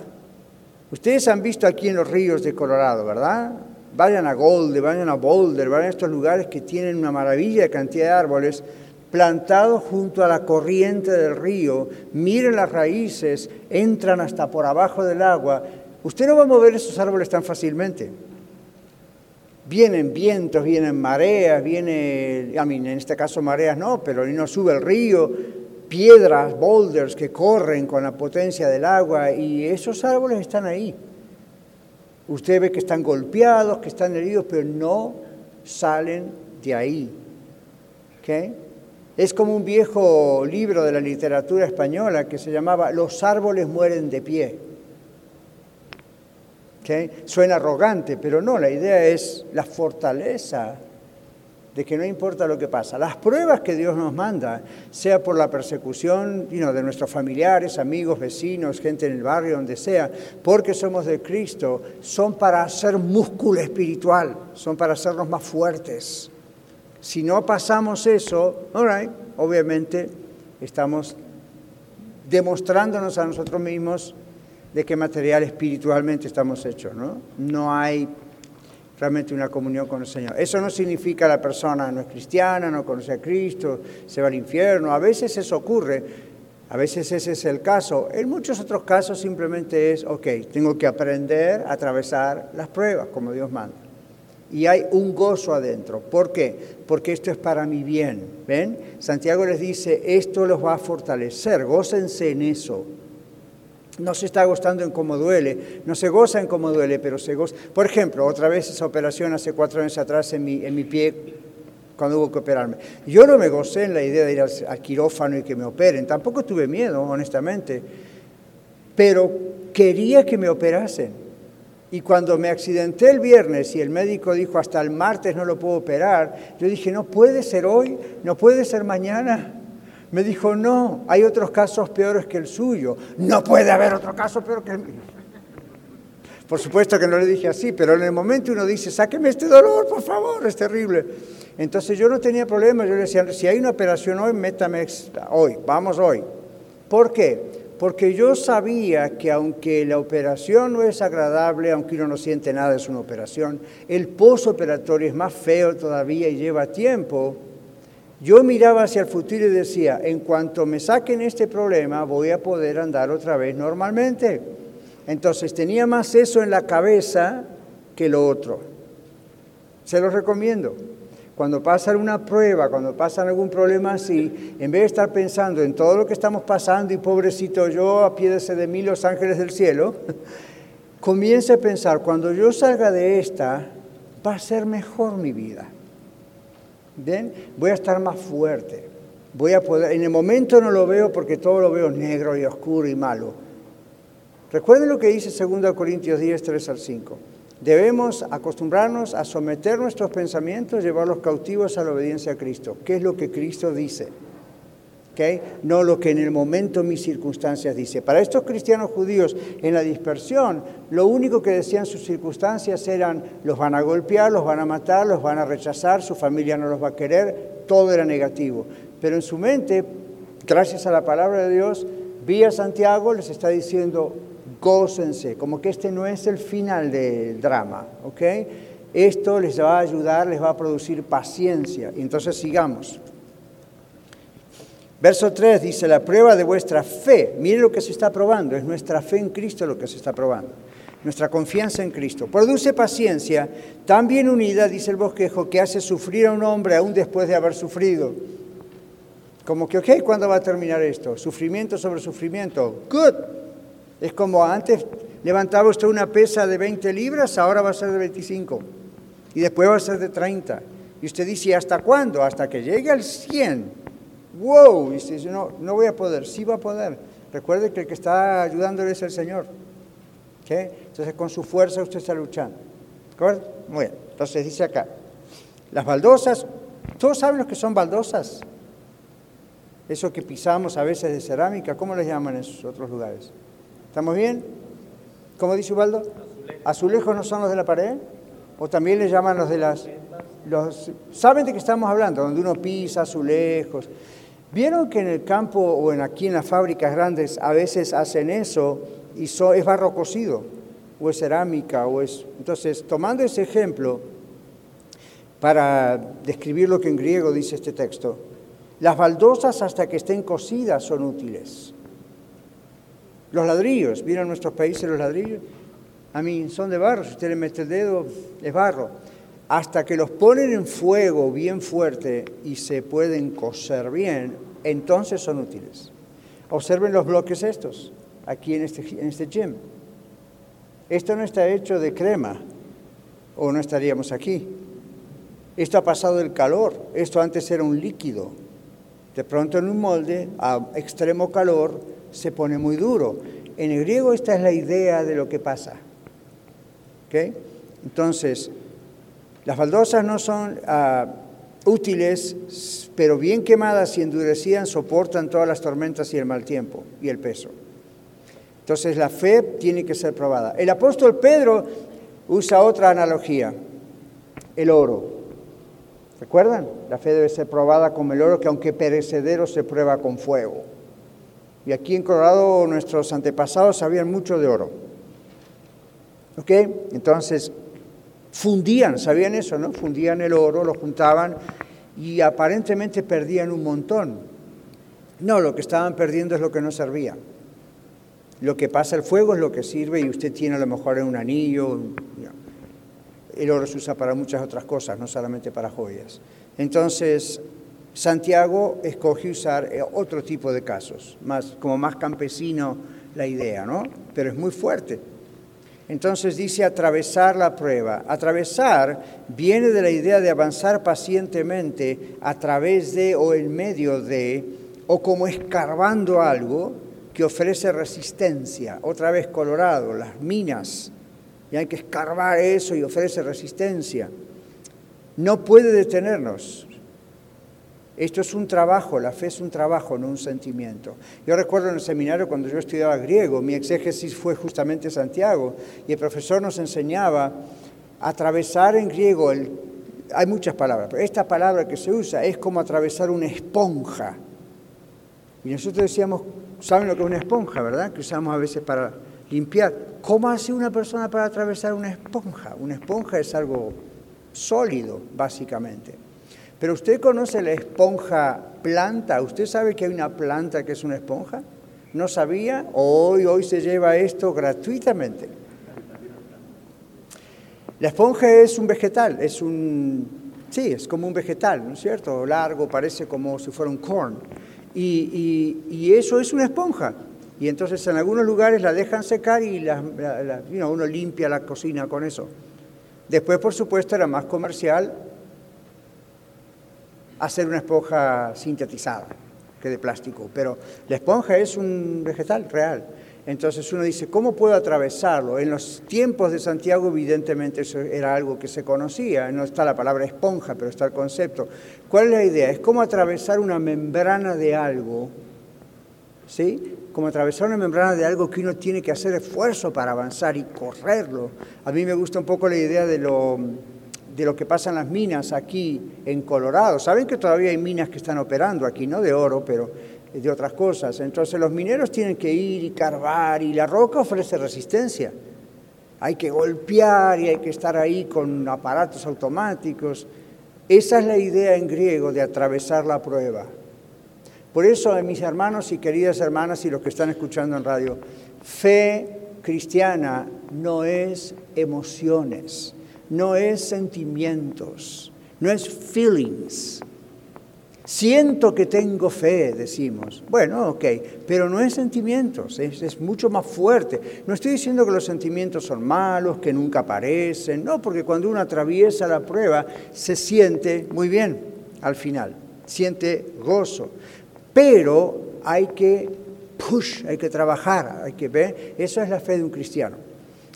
Ustedes han visto aquí en los ríos de Colorado, ¿verdad? Vayan a Golde, vayan a Boulder, vayan a estos lugares que tienen una maravilla de cantidad de árboles plantados junto a la corriente del río, miren las raíces, entran hasta por abajo del agua. Usted no va a mover esos árboles tan fácilmente. Vienen vientos, vienen mareas, viene, a mí en este caso mareas no, pero no sube el río, piedras, boulders que corren con la potencia del agua y esos árboles están ahí. Usted ve que están golpeados, que están heridos, pero no salen de ahí. ¿Okay? Es como un viejo libro de la literatura española que se llamaba Los árboles mueren de pie. Suena arrogante, pero no, la idea es la fortaleza de que no importa lo que pasa. Las pruebas que Dios nos manda, sea por la persecución de nuestros familiares, amigos, vecinos, gente en el barrio, donde sea, porque somos de Cristo, son para hacer músculo espiritual, son para hacernos más fuertes. Si no pasamos eso, obviamente estamos demostrándonos a nosotros mismos de qué material espiritualmente estamos hechos, ¿no? No hay realmente una comunión con el Señor. Eso no significa la persona no es cristiana, no conoce a Cristo, se va al infierno. A veces eso ocurre. A veces ese es el caso. En muchos otros casos simplemente es, ok, tengo que aprender a atravesar las pruebas como Dios manda. Y hay un gozo adentro. ¿Por qué? Porque esto es para mi bien. ¿Ven? Santiago les dice, esto los va a fortalecer, gócense en eso. No se está gozando en cómo duele, no se goza en cómo duele, pero se goza. Por ejemplo, otra vez esa operación hace cuatro años atrás en mi, en mi pie, cuando hubo que operarme. Yo no me gocé en la idea de ir al, quirófano y que me operen, tampoco tuve miedo, honestamente, pero quería que me operasen. Y cuando me accidenté el viernes y el médico dijo hasta el martes no lo puedo operar, yo dije, no puede ser hoy, no puede ser mañana. Me dijo, no, hay otros casos peores que el suyo. No puede haber otro caso peor que el mío. Por supuesto que no le dije así, pero en el momento uno dice, sáqueme este dolor, por favor, es terrible. Entonces yo no tenía problema, yo le decía, si hay una operación hoy, métame hoy, vamos hoy. ¿Por qué? Porque yo sabía que aunque la operación no es agradable, aunque uno no siente nada, es una operación, el posoperatorio es más feo todavía y lleva tiempo. Yo miraba hacia el futuro y decía, en cuanto me saquen este problema, voy a poder andar otra vez normalmente. Entonces tenía más eso en la cabeza que lo otro. Se lo recomiendo. Cuando pasan una prueba, cuando pasan algún problema así, en vez de estar pensando en todo lo que estamos pasando y pobrecito yo, apiédese de mí los ángeles del cielo, comience a pensar, cuando yo salga de esta, va a ser mejor mi vida. ¿Ven? Voy a estar más fuerte. Voy a poder, en el momento no lo veo porque todo lo veo negro y oscuro y malo. Recuerden lo que dice 2 Corintios 10, 3 al 5. Debemos acostumbrarnos a someter nuestros pensamientos, llevarlos cautivos a la obediencia a Cristo. ¿Qué es lo que Cristo dice? No lo que en el momento mis circunstancias dice. Para estos cristianos judíos en la dispersión, lo único que decían sus circunstancias eran los van a golpear, los van a matar, los van a rechazar, su familia no los va a querer, todo era negativo. Pero en su mente, gracias a la palabra de Dios, vía Santiago les está diciendo, gócense, como que este no es el final del drama. Esto les va a ayudar, les va a producir paciencia. Entonces sigamos. Verso 3 dice, la prueba de vuestra fe, mire lo que se está probando, es nuestra fe en Cristo lo que se está probando, nuestra confianza en Cristo. Produce paciencia, tan bien unida, dice el bosquejo, que hace sufrir a un hombre aún después de haber sufrido. Como que, ok, ¿cuándo va a terminar esto? Sufrimiento sobre sufrimiento. Good. Es como antes levantaba usted una pesa de 20 libras, ahora va a ser de 25. Y después va a ser de 30. Y usted dice, ¿hasta cuándo? Hasta que llegue al 100 wow, y dice, no, no voy a poder, sí va a poder. Recuerde que el que está ayudándole es el Señor. Entonces con su fuerza usted está luchando. ¿De Muy bien, entonces dice acá, las baldosas, ¿todos saben lo que son baldosas? Eso que pisamos a veces de cerámica, ¿cómo les llaman en esos otros lugares? ¿Estamos bien? ¿Cómo dice Ubaldo? ¿Azulejos no son los de la pared? ¿O también les llaman los de las... Los, ¿Saben de qué estamos hablando? Donde uno pisa azulejos. ¿Vieron que en el campo o en aquí en las fábricas grandes a veces hacen eso y es barro cocido o es cerámica o es... Entonces, tomando ese ejemplo para describir lo que en griego dice este texto, las baldosas hasta que estén cocidas son útiles. Los ladrillos, ¿vieron nuestros países los ladrillos? A mí son de barro, si usted le mete el dedo es barro. Hasta que los ponen en fuego bien fuerte y se pueden coser bien, entonces son útiles. Observen los bloques estos, aquí en este, en este gym. Esto no está hecho de crema, o no estaríamos aquí. Esto ha pasado el calor, esto antes era un líquido. De pronto en un molde, a extremo calor, se pone muy duro. En el griego esta es la idea de lo que pasa. Entonces, las baldosas no son ah, útiles, pero bien quemadas y endurecían soportan todas las tormentas y el mal tiempo y el peso. Entonces la fe tiene que ser probada. El apóstol Pedro usa otra analogía, el oro. ¿Recuerdan? La fe debe ser probada como el oro que aunque perecedero se prueba con fuego. Y aquí en Colorado nuestros antepasados sabían mucho de oro. ¿Ok? Entonces, fundían, ¿sabían eso, no? Fundían el oro, lo juntaban y aparentemente perdían un montón. No, lo que estaban perdiendo es lo que no servía. Lo que pasa el fuego es lo que sirve y usted tiene a lo mejor un anillo. El oro se usa para muchas otras cosas, no solamente para joyas. Entonces, Santiago escoge usar eh, otro tipo de casos, más, como más campesino la idea, ¿no? Pero es muy fuerte. Entonces dice atravesar la prueba. Atravesar viene de la idea de avanzar pacientemente a través de o en medio de, o como escarbando algo que ofrece resistencia. Otra vez Colorado, las minas. Y hay que escarbar eso y ofrece resistencia. No puede detenernos. Esto es un trabajo, la fe es un trabajo, no un sentimiento. Yo recuerdo en el seminario cuando yo estudiaba griego, mi exégesis fue justamente Santiago, y el profesor nos enseñaba atravesar en griego, hay muchas palabras, pero esta palabra que se usa es como atravesar una esponja. Y nosotros decíamos, ¿saben lo que es una esponja, verdad? Que usamos a veces para limpiar. ¿Cómo hace una persona para atravesar una esponja? Una esponja es algo sólido, básicamente. Pero usted conoce la esponja planta. ¿Usted sabe que hay una planta que es una esponja? ¿No sabía? Hoy, hoy se lleva esto gratuitamente. La esponja es un vegetal, es un, sí, es como un vegetal, ¿no es cierto? Largo, parece como si fuera un corn. Y, eso es una esponja. Y entonces en algunos lugares la dejan secar y uno limpia la cocina con eso. Después, por supuesto, era más comercial hacer una esponja sintetizada que de plástico, pero la esponja es un vegetal real. Entonces uno dice, ¿cómo puedo atravesarlo? En los tiempos de Santiago evidentemente eso era algo que se conocía, no está la palabra esponja, pero está el concepto. ¿Cuál es la idea? Es como atravesar una membrana de algo, ¿sí? Como atravesar una membrana de algo que uno tiene que hacer esfuerzo para avanzar y correrlo. A mí me gusta un poco la idea de lo de lo que pasa en las minas aquí en Colorado. Saben que todavía hay minas que están operando aquí, no de oro, pero de otras cosas. Entonces los mineros tienen que ir y carvar y la roca ofrece resistencia. Hay que golpear y hay que estar ahí con aparatos automáticos. Esa es la idea en griego de atravesar la prueba. Por eso, mis hermanos y queridas hermanas y los que están escuchando en radio, fe cristiana no es emociones no es sentimientos, no es feelings. Siento que tengo fe, decimos. Bueno, ok, pero no es sentimientos, es, es, mucho más fuerte. No estoy diciendo que los sentimientos son malos, que nunca aparecen, no, porque cuando uno atraviesa la prueba se siente muy bien al final, siente gozo. Pero hay que push, hay que trabajar, hay que ver, eso es la fe de un cristiano.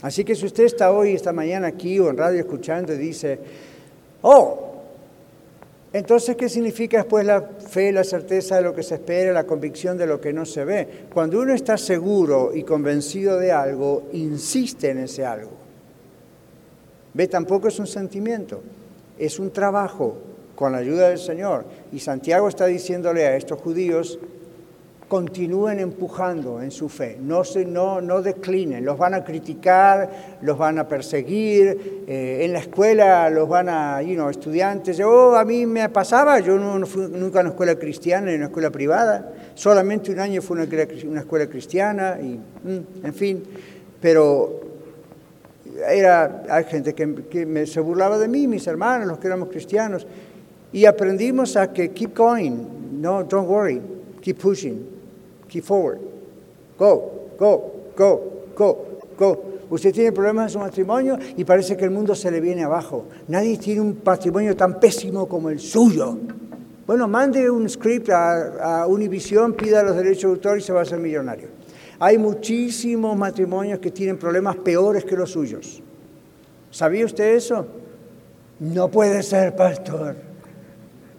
Así que si usted está hoy, esta mañana aquí o en radio escuchando y dice, oh, entonces, ¿qué significa después la fe, la certeza de lo que se espera, la convicción de lo que no se ve? Cuando uno está seguro y convencido de algo, insiste en ese algo. Ve, tampoco es un sentimiento, es un trabajo con la ayuda del Señor. Y Santiago está diciéndole a estos judíos, continúen empujando en su fe, no, se, no, no declinen, los van a criticar, los van a perseguir, eh, en la escuela los van a, you know, estudiantes, oh, a mí me pasaba, yo no, fui nunca a una escuela cristiana, en una escuela privada, solamente un año fue una, una escuela cristiana, y, mm, en fin, pero era, hay gente que, que me, se burlaba de mí, mis hermanos, los que éramos cristianos, y aprendimos a que keep going, no, don't worry, keep pushing, Forward. Go, go, go, go, go. Usted tiene problemas en su matrimonio y parece que el mundo se le viene abajo. Nadie tiene un patrimonio tan pésimo como el suyo. Bueno, mande un script a, a Univision, pida los derechos de autor y se va a hacer millonario. Hay muchísimos matrimonios que tienen problemas peores que los suyos. ¿Sabía usted eso? No puede ser, pastor.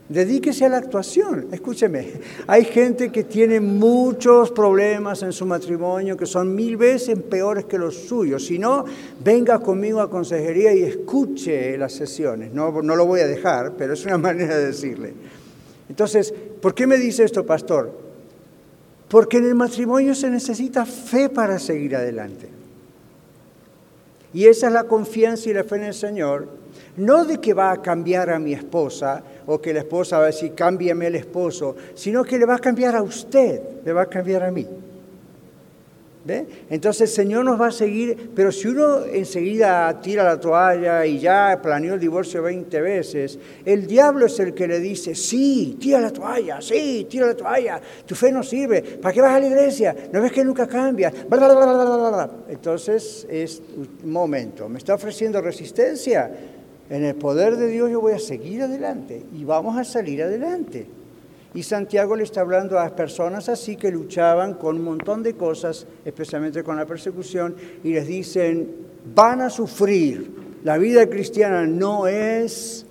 Dedíquese a la actuación. Escúcheme, hay gente que tiene muchos problemas en su matrimonio que son mil veces peores que los suyos. Si no, venga conmigo a consejería y escuche las sesiones. No, no lo voy a dejar, pero es una manera de decirle. Entonces, ¿por qué me dice esto, pastor? Porque en el matrimonio se necesita fe para seguir adelante. Y esa es la confianza y la fe en el Señor, no de que va a cambiar a mi esposa o que la esposa va a decir cámbiame el esposo, sino que le va a cambiar a usted, le va a cambiar a mí. Entonces el Señor nos va a seguir, pero si uno enseguida tira la toalla y ya planeó el divorcio 20 veces, el diablo es el que le dice, sí, tira la toalla, sí, tira la toalla, tu fe no sirve, ¿para qué vas a la iglesia? ¿No ves que nunca cambia? Entonces es un momento, me está ofreciendo resistencia, en el poder de Dios yo voy a seguir adelante y vamos a salir adelante. Y Santiago le está hablando a personas así que luchaban con un montón de cosas, especialmente con la persecución, y les dicen, van a sufrir. La vida cristiana no es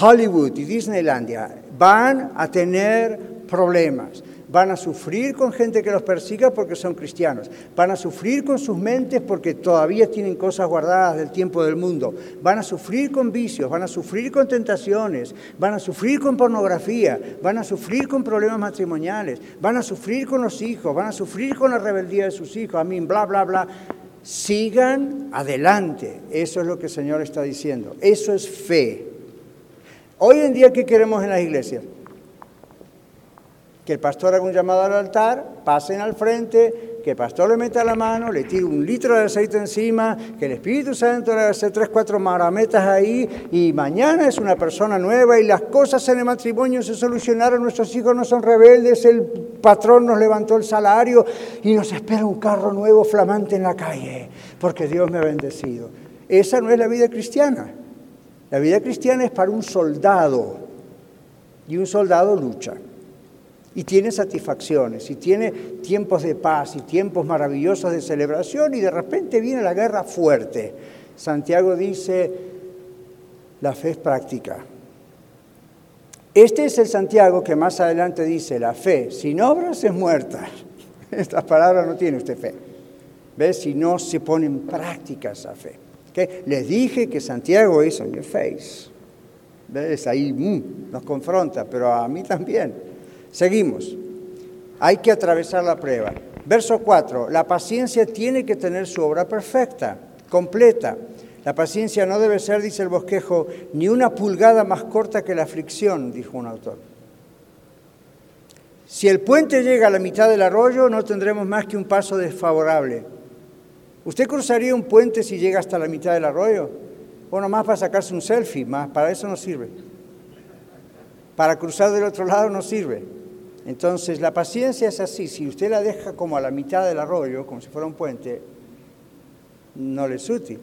Hollywood y Disneylandia. Van a tener problemas. Van a sufrir con gente que los persiga porque son cristianos. Van a sufrir con sus mentes porque todavía tienen cosas guardadas del tiempo del mundo. Van a sufrir con vicios, van a sufrir con tentaciones, van a sufrir con pornografía, van a sufrir con problemas matrimoniales, van a sufrir con los hijos, van a sufrir con la rebeldía de sus hijos, a mí, bla, bla, bla. Sigan adelante. Eso es lo que el Señor está diciendo. Eso es fe. Hoy en día, ¿qué queremos en las iglesias? Que el pastor haga un llamado al altar, pasen al frente, que el pastor le meta la mano, le tire un litro de aceite encima, que el Espíritu Santo le hace tres, cuatro marametas ahí y mañana es una persona nueva y las cosas en el matrimonio se solucionaron, nuestros hijos no son rebeldes, el patrón nos levantó el salario y nos espera un carro nuevo flamante en la calle, porque Dios me ha bendecido. Esa no es la vida cristiana. La vida cristiana es para un soldado y un soldado lucha y tiene satisfacciones, y tiene tiempos de paz y tiempos maravillosos de celebración, y de repente viene la guerra fuerte. Santiago dice, la fe es práctica. Este es el Santiago que más adelante dice, la fe sin obras es muerta. Estas palabras no tiene usted fe. ¿Ves? Si no se pone en práctica esa fe. ¿Okay? Les dije que Santiago es on your face. ¿Ves? Ahí mm, nos confronta, pero a mí también. Seguimos. Hay que atravesar la prueba. Verso 4. La paciencia tiene que tener su obra perfecta, completa. La paciencia no debe ser, dice el bosquejo, ni una pulgada más corta que la aflicción, dijo un autor. Si el puente llega a la mitad del arroyo, no tendremos más que un paso desfavorable. ¿Usted cruzaría un puente si llega hasta la mitad del arroyo? Bueno, más para sacarse un selfie, más para eso no sirve. Para cruzar del otro lado no sirve. Entonces, la paciencia es así. Si usted la deja como a la mitad del arroyo, como si fuera un puente, no le es útil.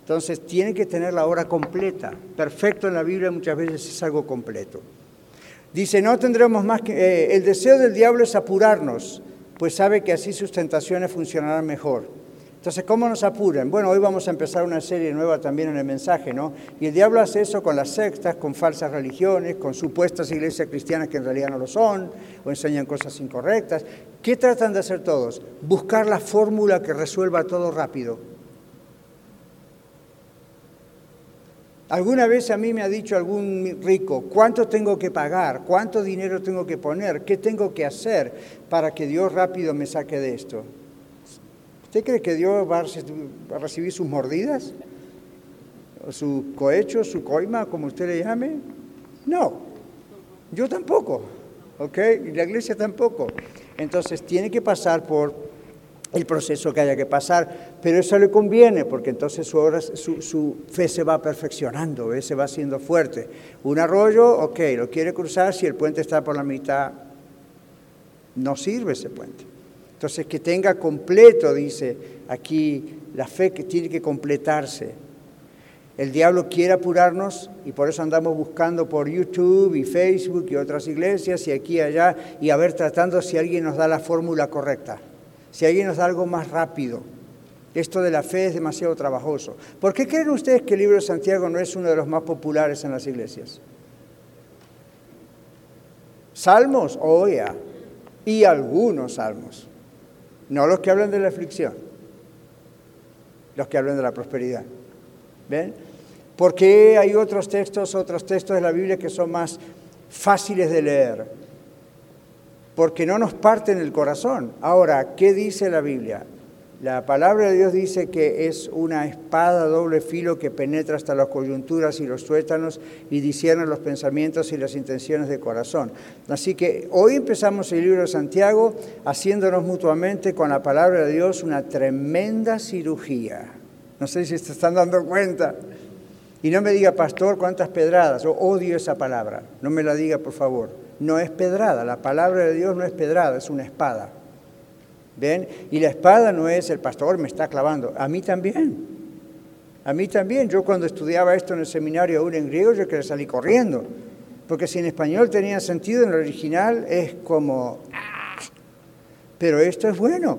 Entonces, tiene que tener la obra completa. Perfecto en la Biblia muchas veces es algo completo. Dice, no tendremos más que... Eh, el deseo del diablo es apurarnos, pues sabe que así sus tentaciones funcionarán mejor. Entonces, ¿cómo nos apuran? Bueno, hoy vamos a empezar una serie nueva también en el mensaje, ¿no? Y el diablo hace eso con las sectas, con falsas religiones, con supuestas iglesias cristianas que en realidad no lo son, o enseñan cosas incorrectas. ¿Qué tratan de hacer todos? Buscar la fórmula que resuelva todo rápido. Alguna vez a mí me ha dicho algún rico, ¿cuánto tengo que pagar? ¿Cuánto dinero tengo que poner? ¿Qué tengo que hacer para que Dios rápido me saque de esto? ¿Usted cree que Dios va a recibir sus mordidas? ¿O su cohecho, su coima, como usted le llame? No, yo tampoco, ¿ok? Y la iglesia tampoco. Entonces tiene que pasar por el proceso que haya que pasar, pero eso le conviene porque entonces su, su, fe se va perfeccionando, se va haciendo fuerte. Un arroyo, ok, lo quiere cruzar, si el puente está por la mitad, no sirve ese puente. Entonces, que tenga completo, dice aquí, la fe que tiene que completarse. El diablo quiere apurarnos y por eso andamos buscando por YouTube y Facebook y otras iglesias y aquí y allá y a ver tratando si alguien nos da la fórmula correcta, si alguien nos da algo más rápido. Esto de la fe es demasiado trabajoso. ¿Por qué creen ustedes que el libro de Santiago no es uno de los más populares en las iglesias? Salmos, oye, y algunos salmos. No los que hablan de la aflicción, los que hablan de la prosperidad. ¿Ven? ¿Por qué hay otros textos, otros textos de la Biblia que son más fáciles de leer? Porque no nos parten el corazón. Ahora, ¿qué dice la Biblia? La palabra de Dios dice que es una espada doble filo que penetra hasta las coyunturas y los tuétanos y discierne los pensamientos y las intenciones de corazón. Así que hoy empezamos el libro de Santiago haciéndonos mutuamente con la palabra de Dios una tremenda cirugía. No sé si se están dando cuenta. Y no me diga, pastor, cuántas pedradas. Yo odio esa palabra. No me la diga, por favor. No es pedrada. La palabra de Dios no es pedrada, es una espada. ¿Ven? Y la espada no es el pastor me está clavando, a mí también. A mí también. Yo cuando estudiaba esto en el seminario aún en griego, yo quería salir corriendo. Porque si en español tenía sentido, en el original es como... ¡ah! Pero esto es bueno.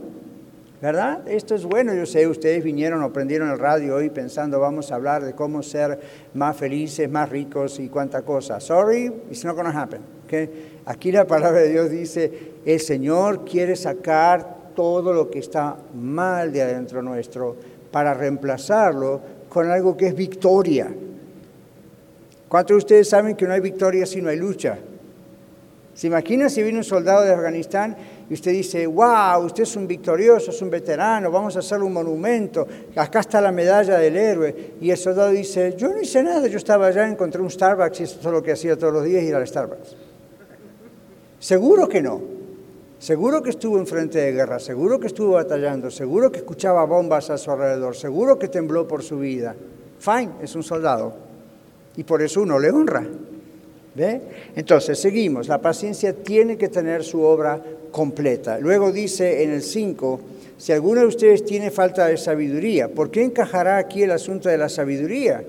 ¿Verdad? Esto es bueno. Yo sé, ustedes vinieron o prendieron el radio hoy pensando vamos a hablar de cómo ser más felices, más ricos y cuánta cosa. Sorry, it's not going to happen. Okay? Aquí la palabra de Dios dice, el Señor quiere sacar todo lo que está mal de adentro nuestro para reemplazarlo con algo que es victoria. ¿Cuántos de ustedes saben que no hay victoria si no hay lucha? ¿Se imagina si viene un soldado de Afganistán y usted dice, wow, usted es un victorioso, es un veterano, vamos a hacerle un monumento, acá está la medalla del héroe? Y el soldado dice, yo no hice nada, yo estaba allá, encontré un Starbucks y eso es lo que hacía todos los días, ir al Starbucks. Seguro que no. Seguro que estuvo en frente de guerra, seguro que estuvo batallando, seguro que escuchaba bombas a su alrededor, seguro que tembló por su vida. Fine, es un soldado. Y por eso uno le honra. ¿Ve? Entonces, seguimos. La paciencia tiene que tener su obra completa. Luego dice en el 5, si alguno de ustedes tiene falta de sabiduría, ¿por qué encajará aquí el asunto de la sabiduría?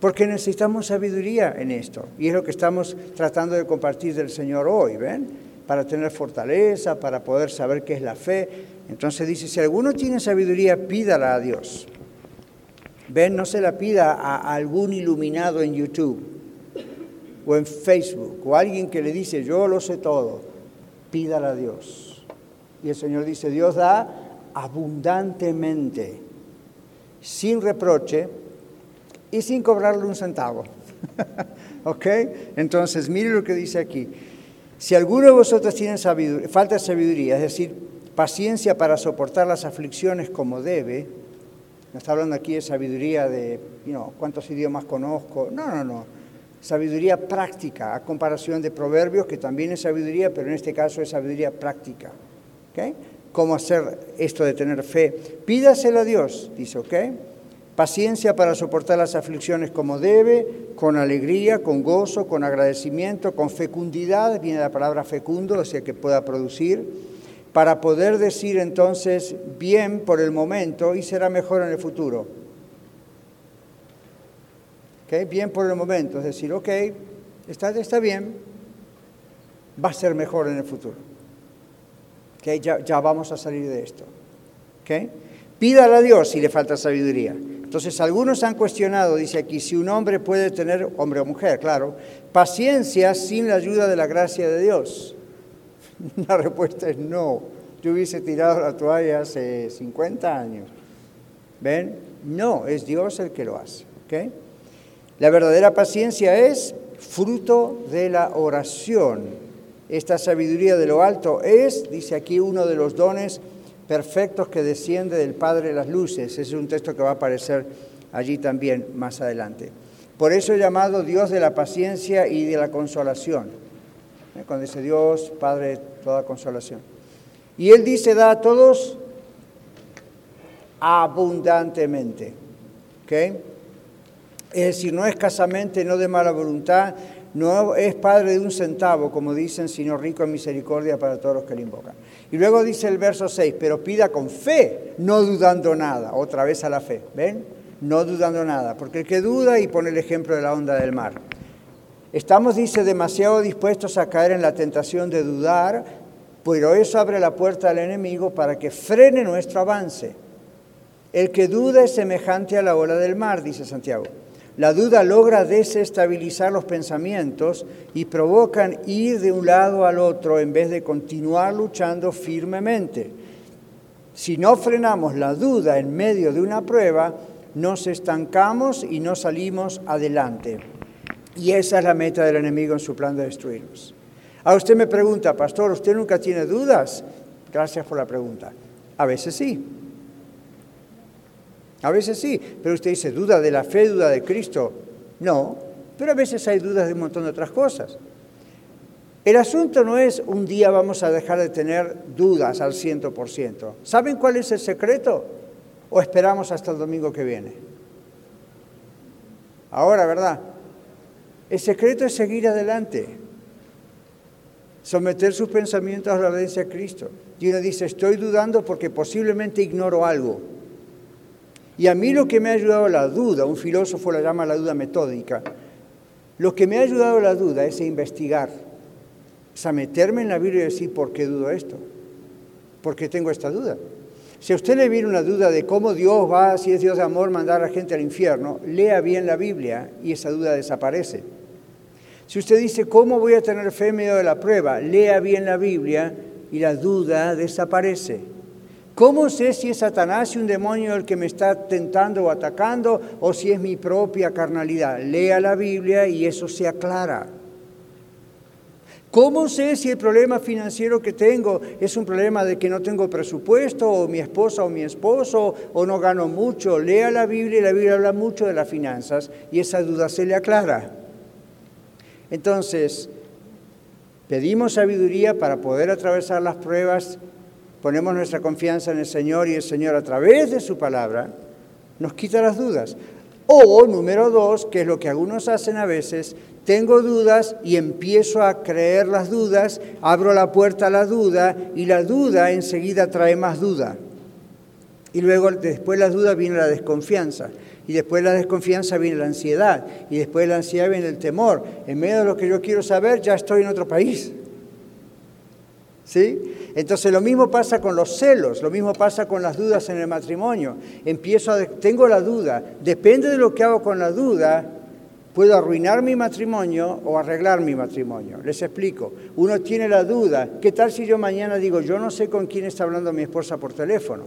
Porque necesitamos sabiduría en esto. Y es lo que estamos tratando de compartir del Señor hoy, ¿ven? Para tener fortaleza, para poder saber qué es la fe. Entonces dice, si alguno tiene sabiduría, pídala a Dios. Ven, no se la pida a algún iluminado en YouTube o en Facebook o alguien que le dice, yo lo sé todo. Pídala a Dios. Y el Señor dice, Dios da abundantemente, sin reproche y sin cobrarle un centavo. ¿Ok? Entonces, mire lo que dice aquí. Si alguno de vosotros tiene falta de sabiduría, es decir, paciencia para soportar las aflicciones como debe, no está hablando aquí de sabiduría de, cuántos idiomas conozco, no, no, no, sabiduría práctica, a comparación de proverbios, que también es sabiduría, pero en este caso es sabiduría práctica. ¿okay? ¿Cómo hacer esto de tener fe? Pídaselo a Dios, dice, ¿ok? Paciencia para soportar las aflicciones como debe, con alegría, con gozo, con agradecimiento, con fecundidad, viene la palabra fecundo, o sea que pueda producir, para poder decir entonces bien por el momento y será mejor en el futuro. ¿Okay? Bien por el momento, es decir, ok, está, está bien, va a ser mejor en el futuro. ¿Okay? Ya, ya vamos a salir de esto. ¿Okay? Pídale a Dios si le falta sabiduría. Entonces, algunos han cuestionado, dice aquí, si un hombre puede tener, hombre o mujer, claro, paciencia sin la ayuda de la gracia de Dios. La respuesta es no. Yo hubiese tirado la toalla hace 50 años. ¿Ven? No, es Dios el que lo hace. ¿okay? La verdadera paciencia es fruto de la oración. Esta sabiduría de lo alto es, dice aquí, uno de los dones perfectos que desciende del Padre de las Luces. Ese es un texto que va a aparecer allí también más adelante. Por eso he llamado Dios de la paciencia y de la consolación. ¿Eh? Cuando dice Dios, Padre de toda consolación. Y Él dice, da a todos abundantemente. ¿Okay? Es decir, no escasamente, no de mala voluntad, no es padre de un centavo, como dicen, sino rico en misericordia para todos los que le invocan. Y luego dice el verso 6, pero pida con fe, no dudando nada, otra vez a la fe, ¿ven? No dudando nada, porque el que duda y pone el ejemplo de la onda del mar. Estamos, dice, demasiado dispuestos a caer en la tentación de dudar, pero eso abre la puerta al enemigo para que frene nuestro avance. El que duda es semejante a la ola del mar, dice Santiago. La duda logra desestabilizar los pensamientos y provocan ir de un lado al otro en vez de continuar luchando firmemente. Si no frenamos la duda en medio de una prueba, nos estancamos y no salimos adelante. Y esa es la meta del enemigo en su plan de destruirnos. Ahora usted me pregunta, pastor, ¿usted nunca tiene dudas? Gracias por la pregunta. A veces sí. A veces sí, pero usted dice, duda de la fe, duda de Cristo. No, pero a veces hay dudas de un montón de otras cosas. El asunto no es un día vamos a dejar de tener dudas al 100%. ¿Saben cuál es el secreto? ¿O esperamos hasta el domingo que viene? Ahora, ¿verdad? El secreto es seguir adelante, someter sus pensamientos a la obediencia a Cristo. Y uno dice, estoy dudando porque posiblemente ignoro algo. Y a mí lo que me ha ayudado la duda, un filósofo la llama la duda metódica, lo que me ha ayudado la duda es investigar, es a meterme en la Biblia y decir, ¿por qué dudo esto? ¿Por qué tengo esta duda? Si a usted le viene una duda de cómo Dios va, si es Dios de amor, mandar a la gente al infierno, lea bien la Biblia y esa duda desaparece. Si usted dice, ¿cómo voy a tener fe en medio de la prueba? Lea bien la Biblia y la duda desaparece. ¿Cómo sé si es Satanás y un demonio el que me está tentando o atacando o si es mi propia carnalidad? Lea la Biblia y eso se aclara. ¿Cómo sé si el problema financiero que tengo es un problema de que no tengo presupuesto o mi esposa o mi esposo o no gano mucho? Lea la Biblia y la Biblia habla mucho de las finanzas y esa duda se le aclara. Entonces, pedimos sabiduría para poder atravesar las pruebas, ponemos nuestra confianza en el Señor y el Señor a través de su palabra nos quita las dudas. O, número dos, que es lo que algunos hacen a veces, tengo dudas y empiezo a creer las dudas, abro la puerta a la duda y la duda enseguida trae más duda. Y luego después de la duda viene la desconfianza. Y después de la desconfianza viene la ansiedad. Y después de la ansiedad viene el temor. En medio de lo que yo quiero saber, ya estoy en otro país. ¿Sí? Entonces lo mismo pasa con los celos, lo mismo pasa con las dudas en el matrimonio. Empiezo a, tengo la duda, depende de lo que hago con la duda, Puedo arruinar mi matrimonio o arreglar mi matrimonio. Les explico. Uno tiene la duda, ¿qué tal si yo mañana digo, yo no sé con quién está hablando mi esposa por teléfono?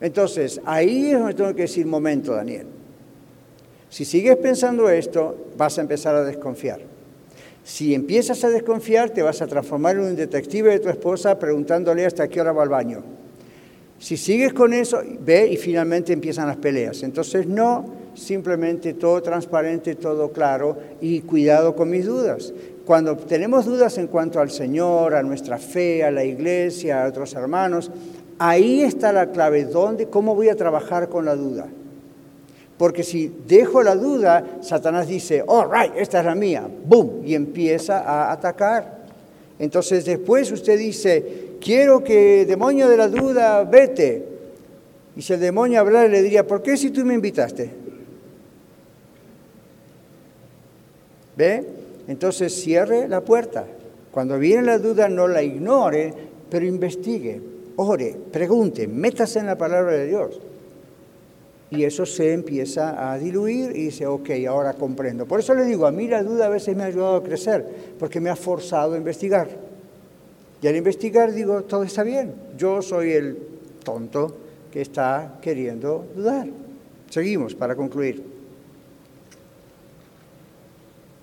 Entonces, ahí es donde tengo que decir, momento, Daniel. Si sigues pensando esto, vas a empezar a desconfiar. Si empiezas a desconfiar, te vas a transformar en un detective de tu esposa preguntándole hasta qué hora va al baño. Si sigues con eso, ve y finalmente empiezan las peleas. Entonces, no, simplemente todo transparente, todo claro y cuidado con mis dudas. Cuando tenemos dudas en cuanto al Señor, a nuestra fe, a la iglesia, a otros hermanos, ahí está la clave, ¿dónde, cómo voy a trabajar con la duda? Porque si dejo la duda, Satanás dice, all right, esta es la mía, boom, y empieza a atacar. Entonces después usted dice, quiero que demonio de la duda, vete. Y si el demonio hablara, le diría, ¿por qué si tú me invitaste? ¿Ve? Entonces cierre la puerta. Cuando viene la duda, no la ignore, pero investigue, ore, pregunte, métase en la palabra de Dios. Y eso se empieza a diluir y dice, ok, ahora comprendo. Por eso le digo, a mí la duda a veces me ha ayudado a crecer, porque me ha forzado a investigar. Y al investigar digo, todo está bien, yo soy el tonto que está queriendo dudar. Seguimos para concluir.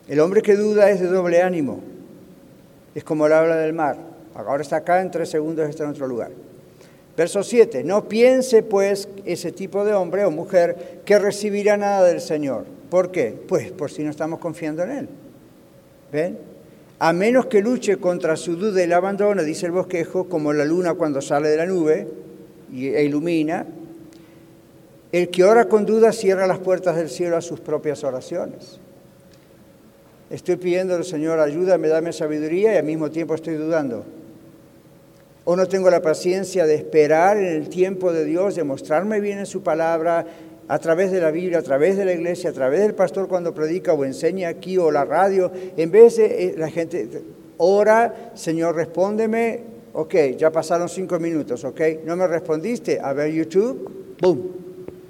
El hombre que duda es de doble ánimo. Es como el habla del mar. Ahora está acá, en tres segundos está en otro lugar. Verso 7. No piense pues ese tipo de hombre o mujer que recibirá nada del Señor. ¿Por qué? Pues por si no estamos confiando en Él. ¿Ven? A menos que luche contra su duda y la abandone, dice el bosquejo, como la luna cuando sale de la nube e ilumina. El que ora con duda cierra las puertas del cielo a sus propias oraciones. Estoy pidiendo al Señor, ayúdame, dame sabiduría y al mismo tiempo estoy dudando. O no tengo la paciencia de esperar en el tiempo de Dios, de mostrarme bien en su palabra, a través de la Biblia, a través de la iglesia, a través del pastor cuando predica o enseña aquí o la radio. En vez de eh, la gente, ora, Señor, respóndeme. Ok, ya pasaron cinco minutos, ok. ¿No me respondiste? A ver YouTube, boom.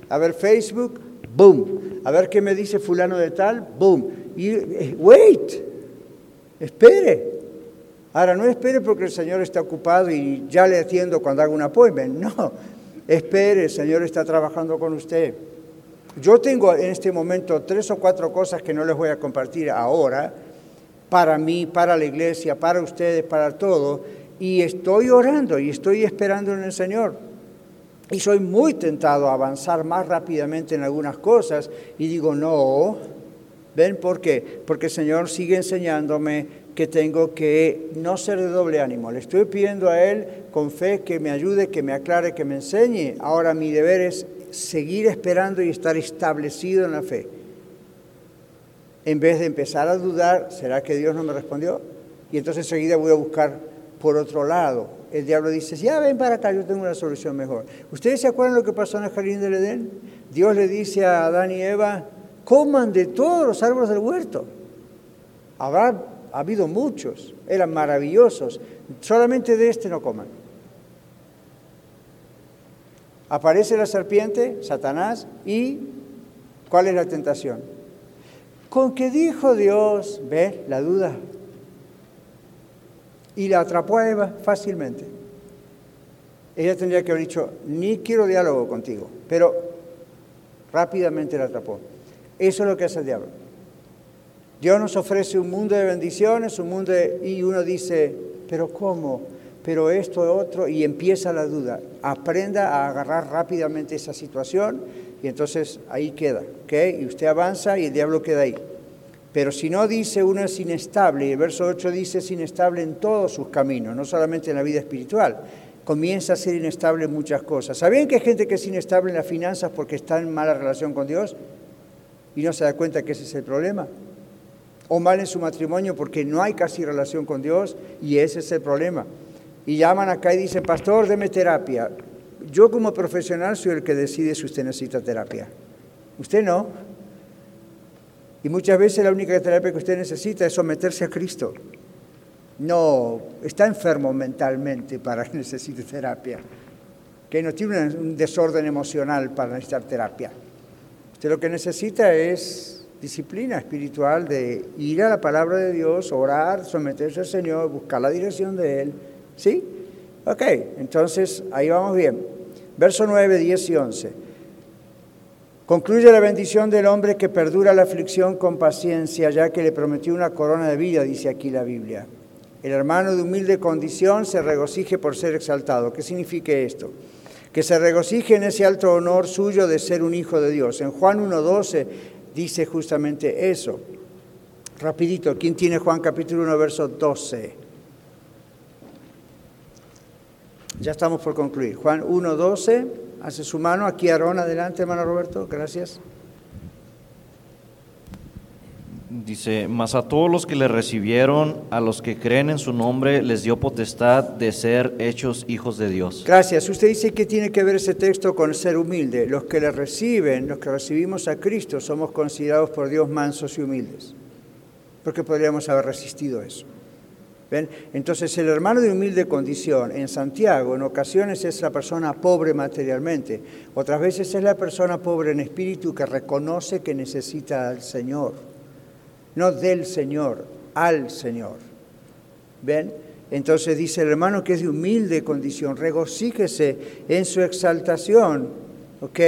A ver Facebook, boom. A ver qué me dice fulano de tal, boom y eh, wait, espere. Ahora, no espere porque el Señor está ocupado y ya le atiendo cuando hago un appointment. No, espere, el Señor está trabajando con usted. Yo tengo en este momento tres o cuatro cosas que no les voy a compartir ahora, para mí, para la iglesia, para ustedes, para todo, y estoy orando y estoy esperando en el Señor. Y soy muy tentado a avanzar más rápidamente en algunas cosas y digo, no, ¿ven por qué? Porque el Señor sigue enseñándome que tengo que no ser de doble ánimo. Le estoy pidiendo a Él con fe que me ayude, que me aclare, que me enseñe. Ahora mi deber es seguir esperando y estar establecido en la fe. En vez de empezar a dudar, ¿será que Dios no me respondió? Y entonces enseguida voy a buscar por otro lado. El diablo dice, ya ven para acá, yo tengo una solución mejor. ¿Ustedes se acuerdan lo que pasó en el jardín del Edén? Dios le dice a Adán y Eva, coman de todos los árboles del huerto. Habrá ha habido muchos, eran maravillosos, solamente de este no coman. Aparece la serpiente, Satanás, y ¿cuál es la tentación? Con que dijo Dios, ve la duda, y la atrapó a Eva fácilmente. Ella tendría que haber dicho, ni quiero diálogo contigo, pero rápidamente la atrapó. Eso es lo que hace el diablo. Dios nos ofrece un mundo de bendiciones, un mundo y uno dice, pero ¿cómo? Pero esto, otro, y empieza la duda. Aprenda a agarrar rápidamente esa situación y entonces ahí queda, ¿ok? Y usted avanza y el diablo queda ahí. Pero si no dice uno es inestable, y el verso 8 dice es inestable en todos sus caminos, no solamente en la vida espiritual, comienza a ser inestable en muchas cosas. ¿Sabían que hay gente que es inestable en las finanzas porque está en mala relación con Dios y no se da cuenta que ese es el problema? O mal en su matrimonio porque no hay casi relación con Dios y ese es el problema. Y llaman acá y dicen, pastor, deme terapia. Yo como profesional soy el que decide si usted necesita terapia. Usted no. Y muchas veces la única terapia que usted necesita es someterse a Cristo. No, está enfermo mentalmente para que necesite terapia. Que no tiene un desorden emocional para necesitar terapia. Usted lo que necesita es disciplina espiritual de ir a la palabra de Dios, orar, someterse al Señor, buscar la dirección de Él. ¿Sí? Ok, entonces ahí vamos bien. Verso 9, 10 y 11. Concluye la bendición del hombre que perdura la aflicción con paciencia, ya que le prometió una corona de vida, dice aquí la Biblia. El hermano de humilde condición se regocije por ser exaltado. ¿Qué significa esto? Que se regocije en ese alto honor suyo de ser un hijo de Dios. En Juan 1.12 dice justamente eso. Rapidito, ¿quién tiene Juan capítulo 1, verso 12? Ya estamos por concluir. Juan 1.12. Hace su mano aquí, Aarón, adelante, hermano Roberto, gracias. Dice, mas a todos los que le recibieron, a los que creen en su nombre, les dio potestad de ser hechos hijos de Dios. Gracias. Usted dice que tiene que ver ese texto con ser humilde. Los que le reciben, los que recibimos a Cristo, somos considerados por Dios mansos y humildes. Porque podríamos haber resistido eso. Entonces el hermano de humilde condición en Santiago en ocasiones es la persona pobre materialmente, otras veces es la persona pobre en espíritu que reconoce que necesita al Señor, no del Señor, al Señor. ¿Ven? Entonces dice el hermano que es de humilde condición, regocíjese en su exaltación, ¿ok?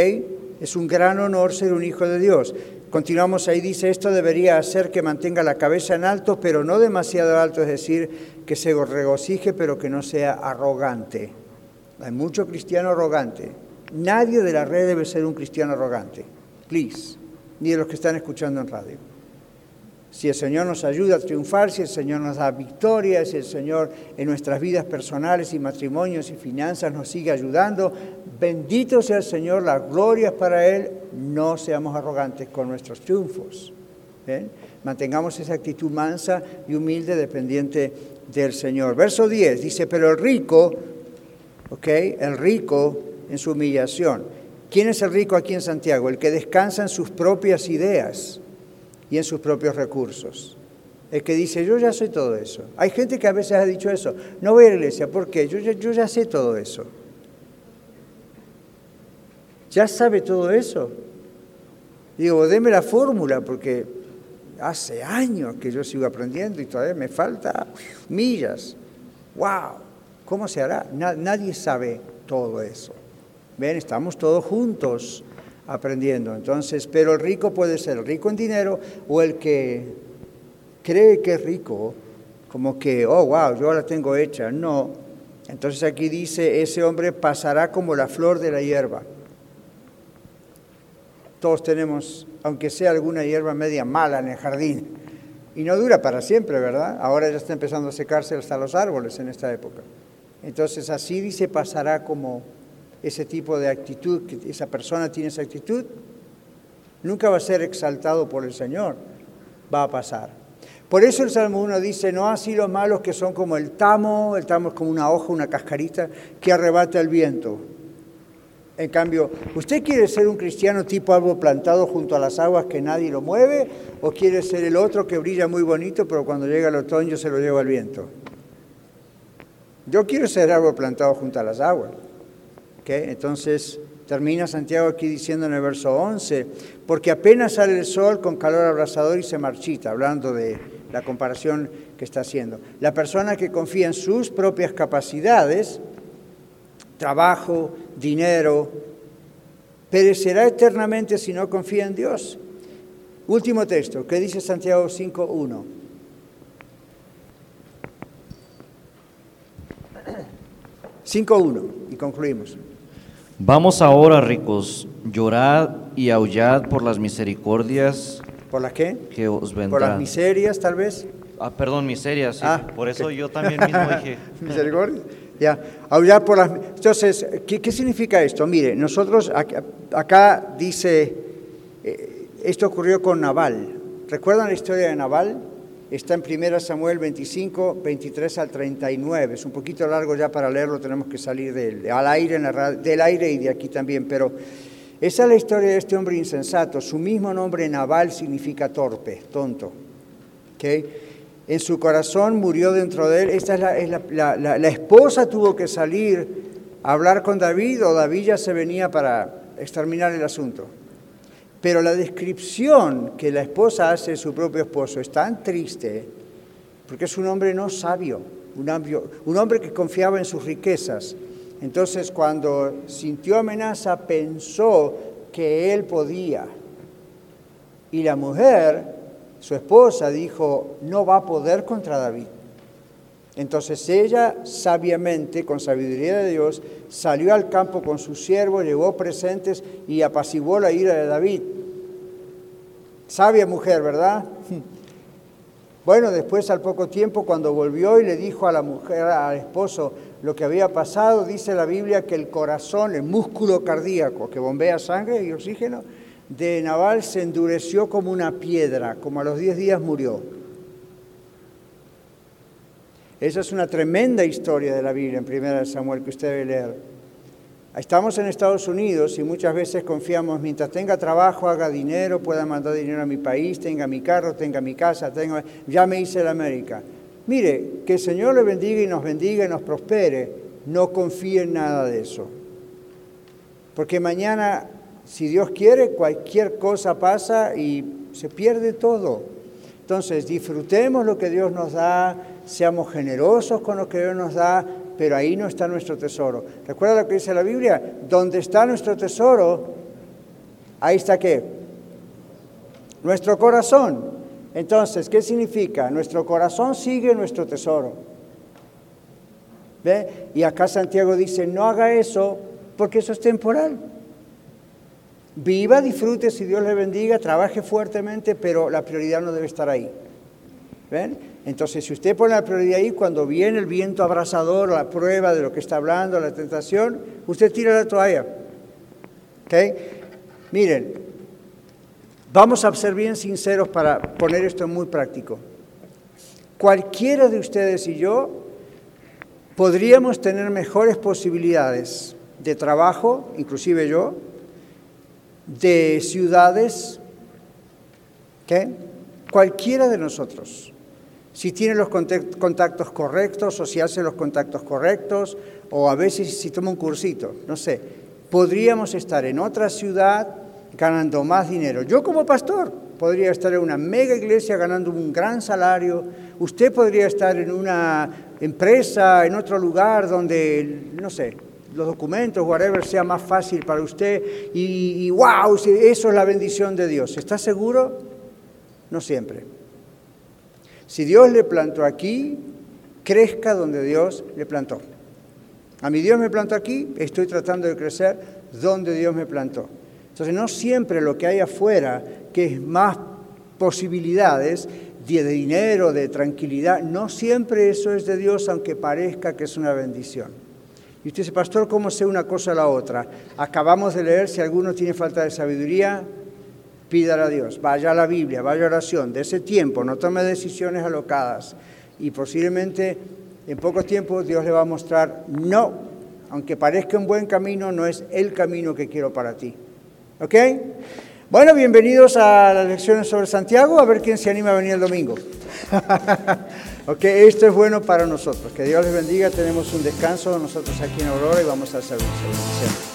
Es un gran honor ser un hijo de Dios. Continuamos ahí, dice, esto debería hacer que mantenga la cabeza en alto, pero no demasiado alto, es decir, que se regocije, pero que no sea arrogante. Hay mucho cristiano arrogante. Nadie de la red debe ser un cristiano arrogante, please, ni de los que están escuchando en radio. Si el Señor nos ayuda a triunfar, si el Señor nos da victoria, si el Señor en nuestras vidas personales y matrimonios y finanzas nos sigue ayudando, bendito sea el Señor, la gloria es para Él, no seamos arrogantes con nuestros triunfos. Mantengamos esa actitud mansa y humilde dependiente del Señor. Verso 10 dice, pero el rico, ¿ok? El rico en su humillación. ¿Quién es el rico aquí en Santiago? El que descansa en sus propias ideas y en sus propios recursos. El que dice, yo ya sé todo eso. Hay gente que a veces ha dicho eso, no voy a la iglesia, ¿por qué? Yo, yo ya sé todo eso. ¿Ya sabe todo eso? Digo, deme la fórmula, porque hace años que yo sigo aprendiendo y todavía me falta millas. ¡Wow! ¿Cómo se hará? nadie sabe todo eso. Ven, estamos todos juntos aprendiendo. Entonces, pero el rico puede ser el rico en dinero o el que cree que es rico, como que, oh, wow, yo la tengo hecha. No, Entonces aquí dice, ese hombre pasará como la flor de la hierba. Todos tenemos, aunque sea alguna hierba media mala en el jardín, y no dura para siempre, ¿verdad? Ahora ya está empezando a secarse hasta los árboles en esta época. Entonces así dice, pasará como ese tipo de actitud, que esa persona tiene esa actitud, nunca va a ser exaltado por el Señor, va a pasar. Por eso el Salmo 1 dice, no así los malos que son como el tamo, el tamo es como una hoja, una cascarita que arrebata el viento. En cambio, ¿usted quiere ser un cristiano tipo árbol plantado junto a las aguas que nadie lo mueve? ¿O quiere ser el otro que brilla muy bonito, pero cuando llega el otoño se lo lleva el viento? Yo quiero ser árbol plantado junto a las aguas. Entonces, termina Santiago aquí diciendo en el verso 11, porque apenas sale el sol con calor abrasador y se marchita, hablando de la comparación que está haciendo. La persona que confía en sus propias capacidades, trabajo, dinero, perecerá eternamente si no confía en Dios. Último texto, ¿qué dice Santiago 5.1? 5.1 y concluimos. Vamos ahora, ricos, llorad y aullad por las misericordias. ¿Por las qué? Que os vendrán. ¿Por las miserias, tal vez? Ah, perdón, miserias, sí. Ah, por eso yo también mismo dije. ¿Misericordia? Ya, aullar por las... Entonces, ¿qué, significa esto? Mire, nosotros acá, dice, eh, esto ocurrió con Naval. ¿Recuerdan la historia de Naval? Está en 1 Samuel 25, 23 al 39. Es un poquito largo ya para leerlo, tenemos que salir del, al aire, del aire y de aquí también. Pero esa es la historia de este hombre insensato. Su mismo nombre Naval significa torpe, tonto. ¿Okay? En su corazón murió dentro de él. Esta es, la, la esposa tuvo que salir a hablar con David o David ya se venía para exterminar el asunto. Pero la descripción que la esposa hace de su propio esposo es tan triste porque es un hombre no sabio, un hombre, que confiaba en sus riquezas. Entonces cuando sintió amenaza pensó que él podía. Y la mujer, su esposa, dijo, no va a poder contra David. Entonces ella sabiamente, con sabiduría de Dios, salió al campo con su siervo, llevó presentes y apaciguó la ira de David. Sabia mujer, ¿verdad? Bueno, después al poco tiempo, cuando volvió y le dijo a la mujer, al esposo, lo que había pasado, dice la Biblia que el corazón, el músculo cardíaco que bombea sangre y oxígeno, de Naval se endureció como una piedra, como a los 10 días murió. Esa es una tremenda historia de la Biblia en 1 Samuel que usted debe leer. Estamos en Estados Unidos y muchas veces confiamos, mientras tenga trabajo, haga dinero, pueda mandar dinero a mi país, tenga mi carro, tenga mi casa, tenga... ya me hice la América. Mire, que el Señor le bendiga y nos bendiga y nos prospere. No confíe en nada de eso. Porque mañana, si Dios quiere, cualquier cosa pasa y se pierde todo. Entonces, disfrutemos lo que Dios nos da, seamos generosos con lo que Dios nos da, pero ahí no está nuestro tesoro. ¿Recuerda lo que dice la Biblia? Donde está nuestro tesoro, ahí está qué? Nuestro corazón. Entonces, ¿qué significa? Nuestro corazón sigue nuestro tesoro. ¿Ve? Y acá Santiago dice, no haga eso porque eso es temporal. Viva, disfrute, si Dios le bendiga, trabaje fuertemente, pero la prioridad no debe estar ahí. ¿Ven? Entonces, si usted pone la prioridad ahí, cuando viene el viento abrasador, la prueba de lo que está hablando, la tentación, usted tira la toalla. ¿Ok? Miren, vamos a ser bien sinceros para poner esto muy práctico. Cualquiera de ustedes y yo podríamos tener mejores posibilidades de trabajo, inclusive yo, de ciudades. Cualquiera de nosotros si tiene los contactos correctos o si hace los contactos correctos o a veces si toma un cursito, no sé, podríamos estar en otra ciudad ganando más dinero. Yo como pastor podría estar en una mega iglesia ganando un gran salario, usted podría estar en una empresa, en otro lugar donde, no sé, los documentos, whatever, sea más fácil para usted y, y wow, eso es la bendición de Dios. ¿Está seguro? No siempre. Si Dios le plantó aquí, crezca donde Dios le plantó. A mi Dios me plantó aquí, estoy tratando de crecer donde Dios me plantó. Entonces no siempre lo que hay afuera, que es más posibilidades de dinero, de tranquilidad, no siempre eso es de Dios, aunque parezca que es una bendición. Y usted dice, pastor, ¿cómo sé una cosa a la otra? Acabamos de leer, si alguno tiene falta de sabiduría, pídala a Dios, vaya a la Biblia, vaya a oración, de ese tiempo, no tome decisiones alocadas. Y posiblemente en poco tiempo Dios le va a mostrar, no, aunque parezca un buen camino, no es el camino que quiero para ti. ¿Ok? Bueno, bienvenidos a las lecciones sobre Santiago, a ver quién se anima a venir el domingo. ok, esto es bueno para nosotros. Que Dios les bendiga, tenemos un descanso nosotros aquí en Aurora y vamos al servicio.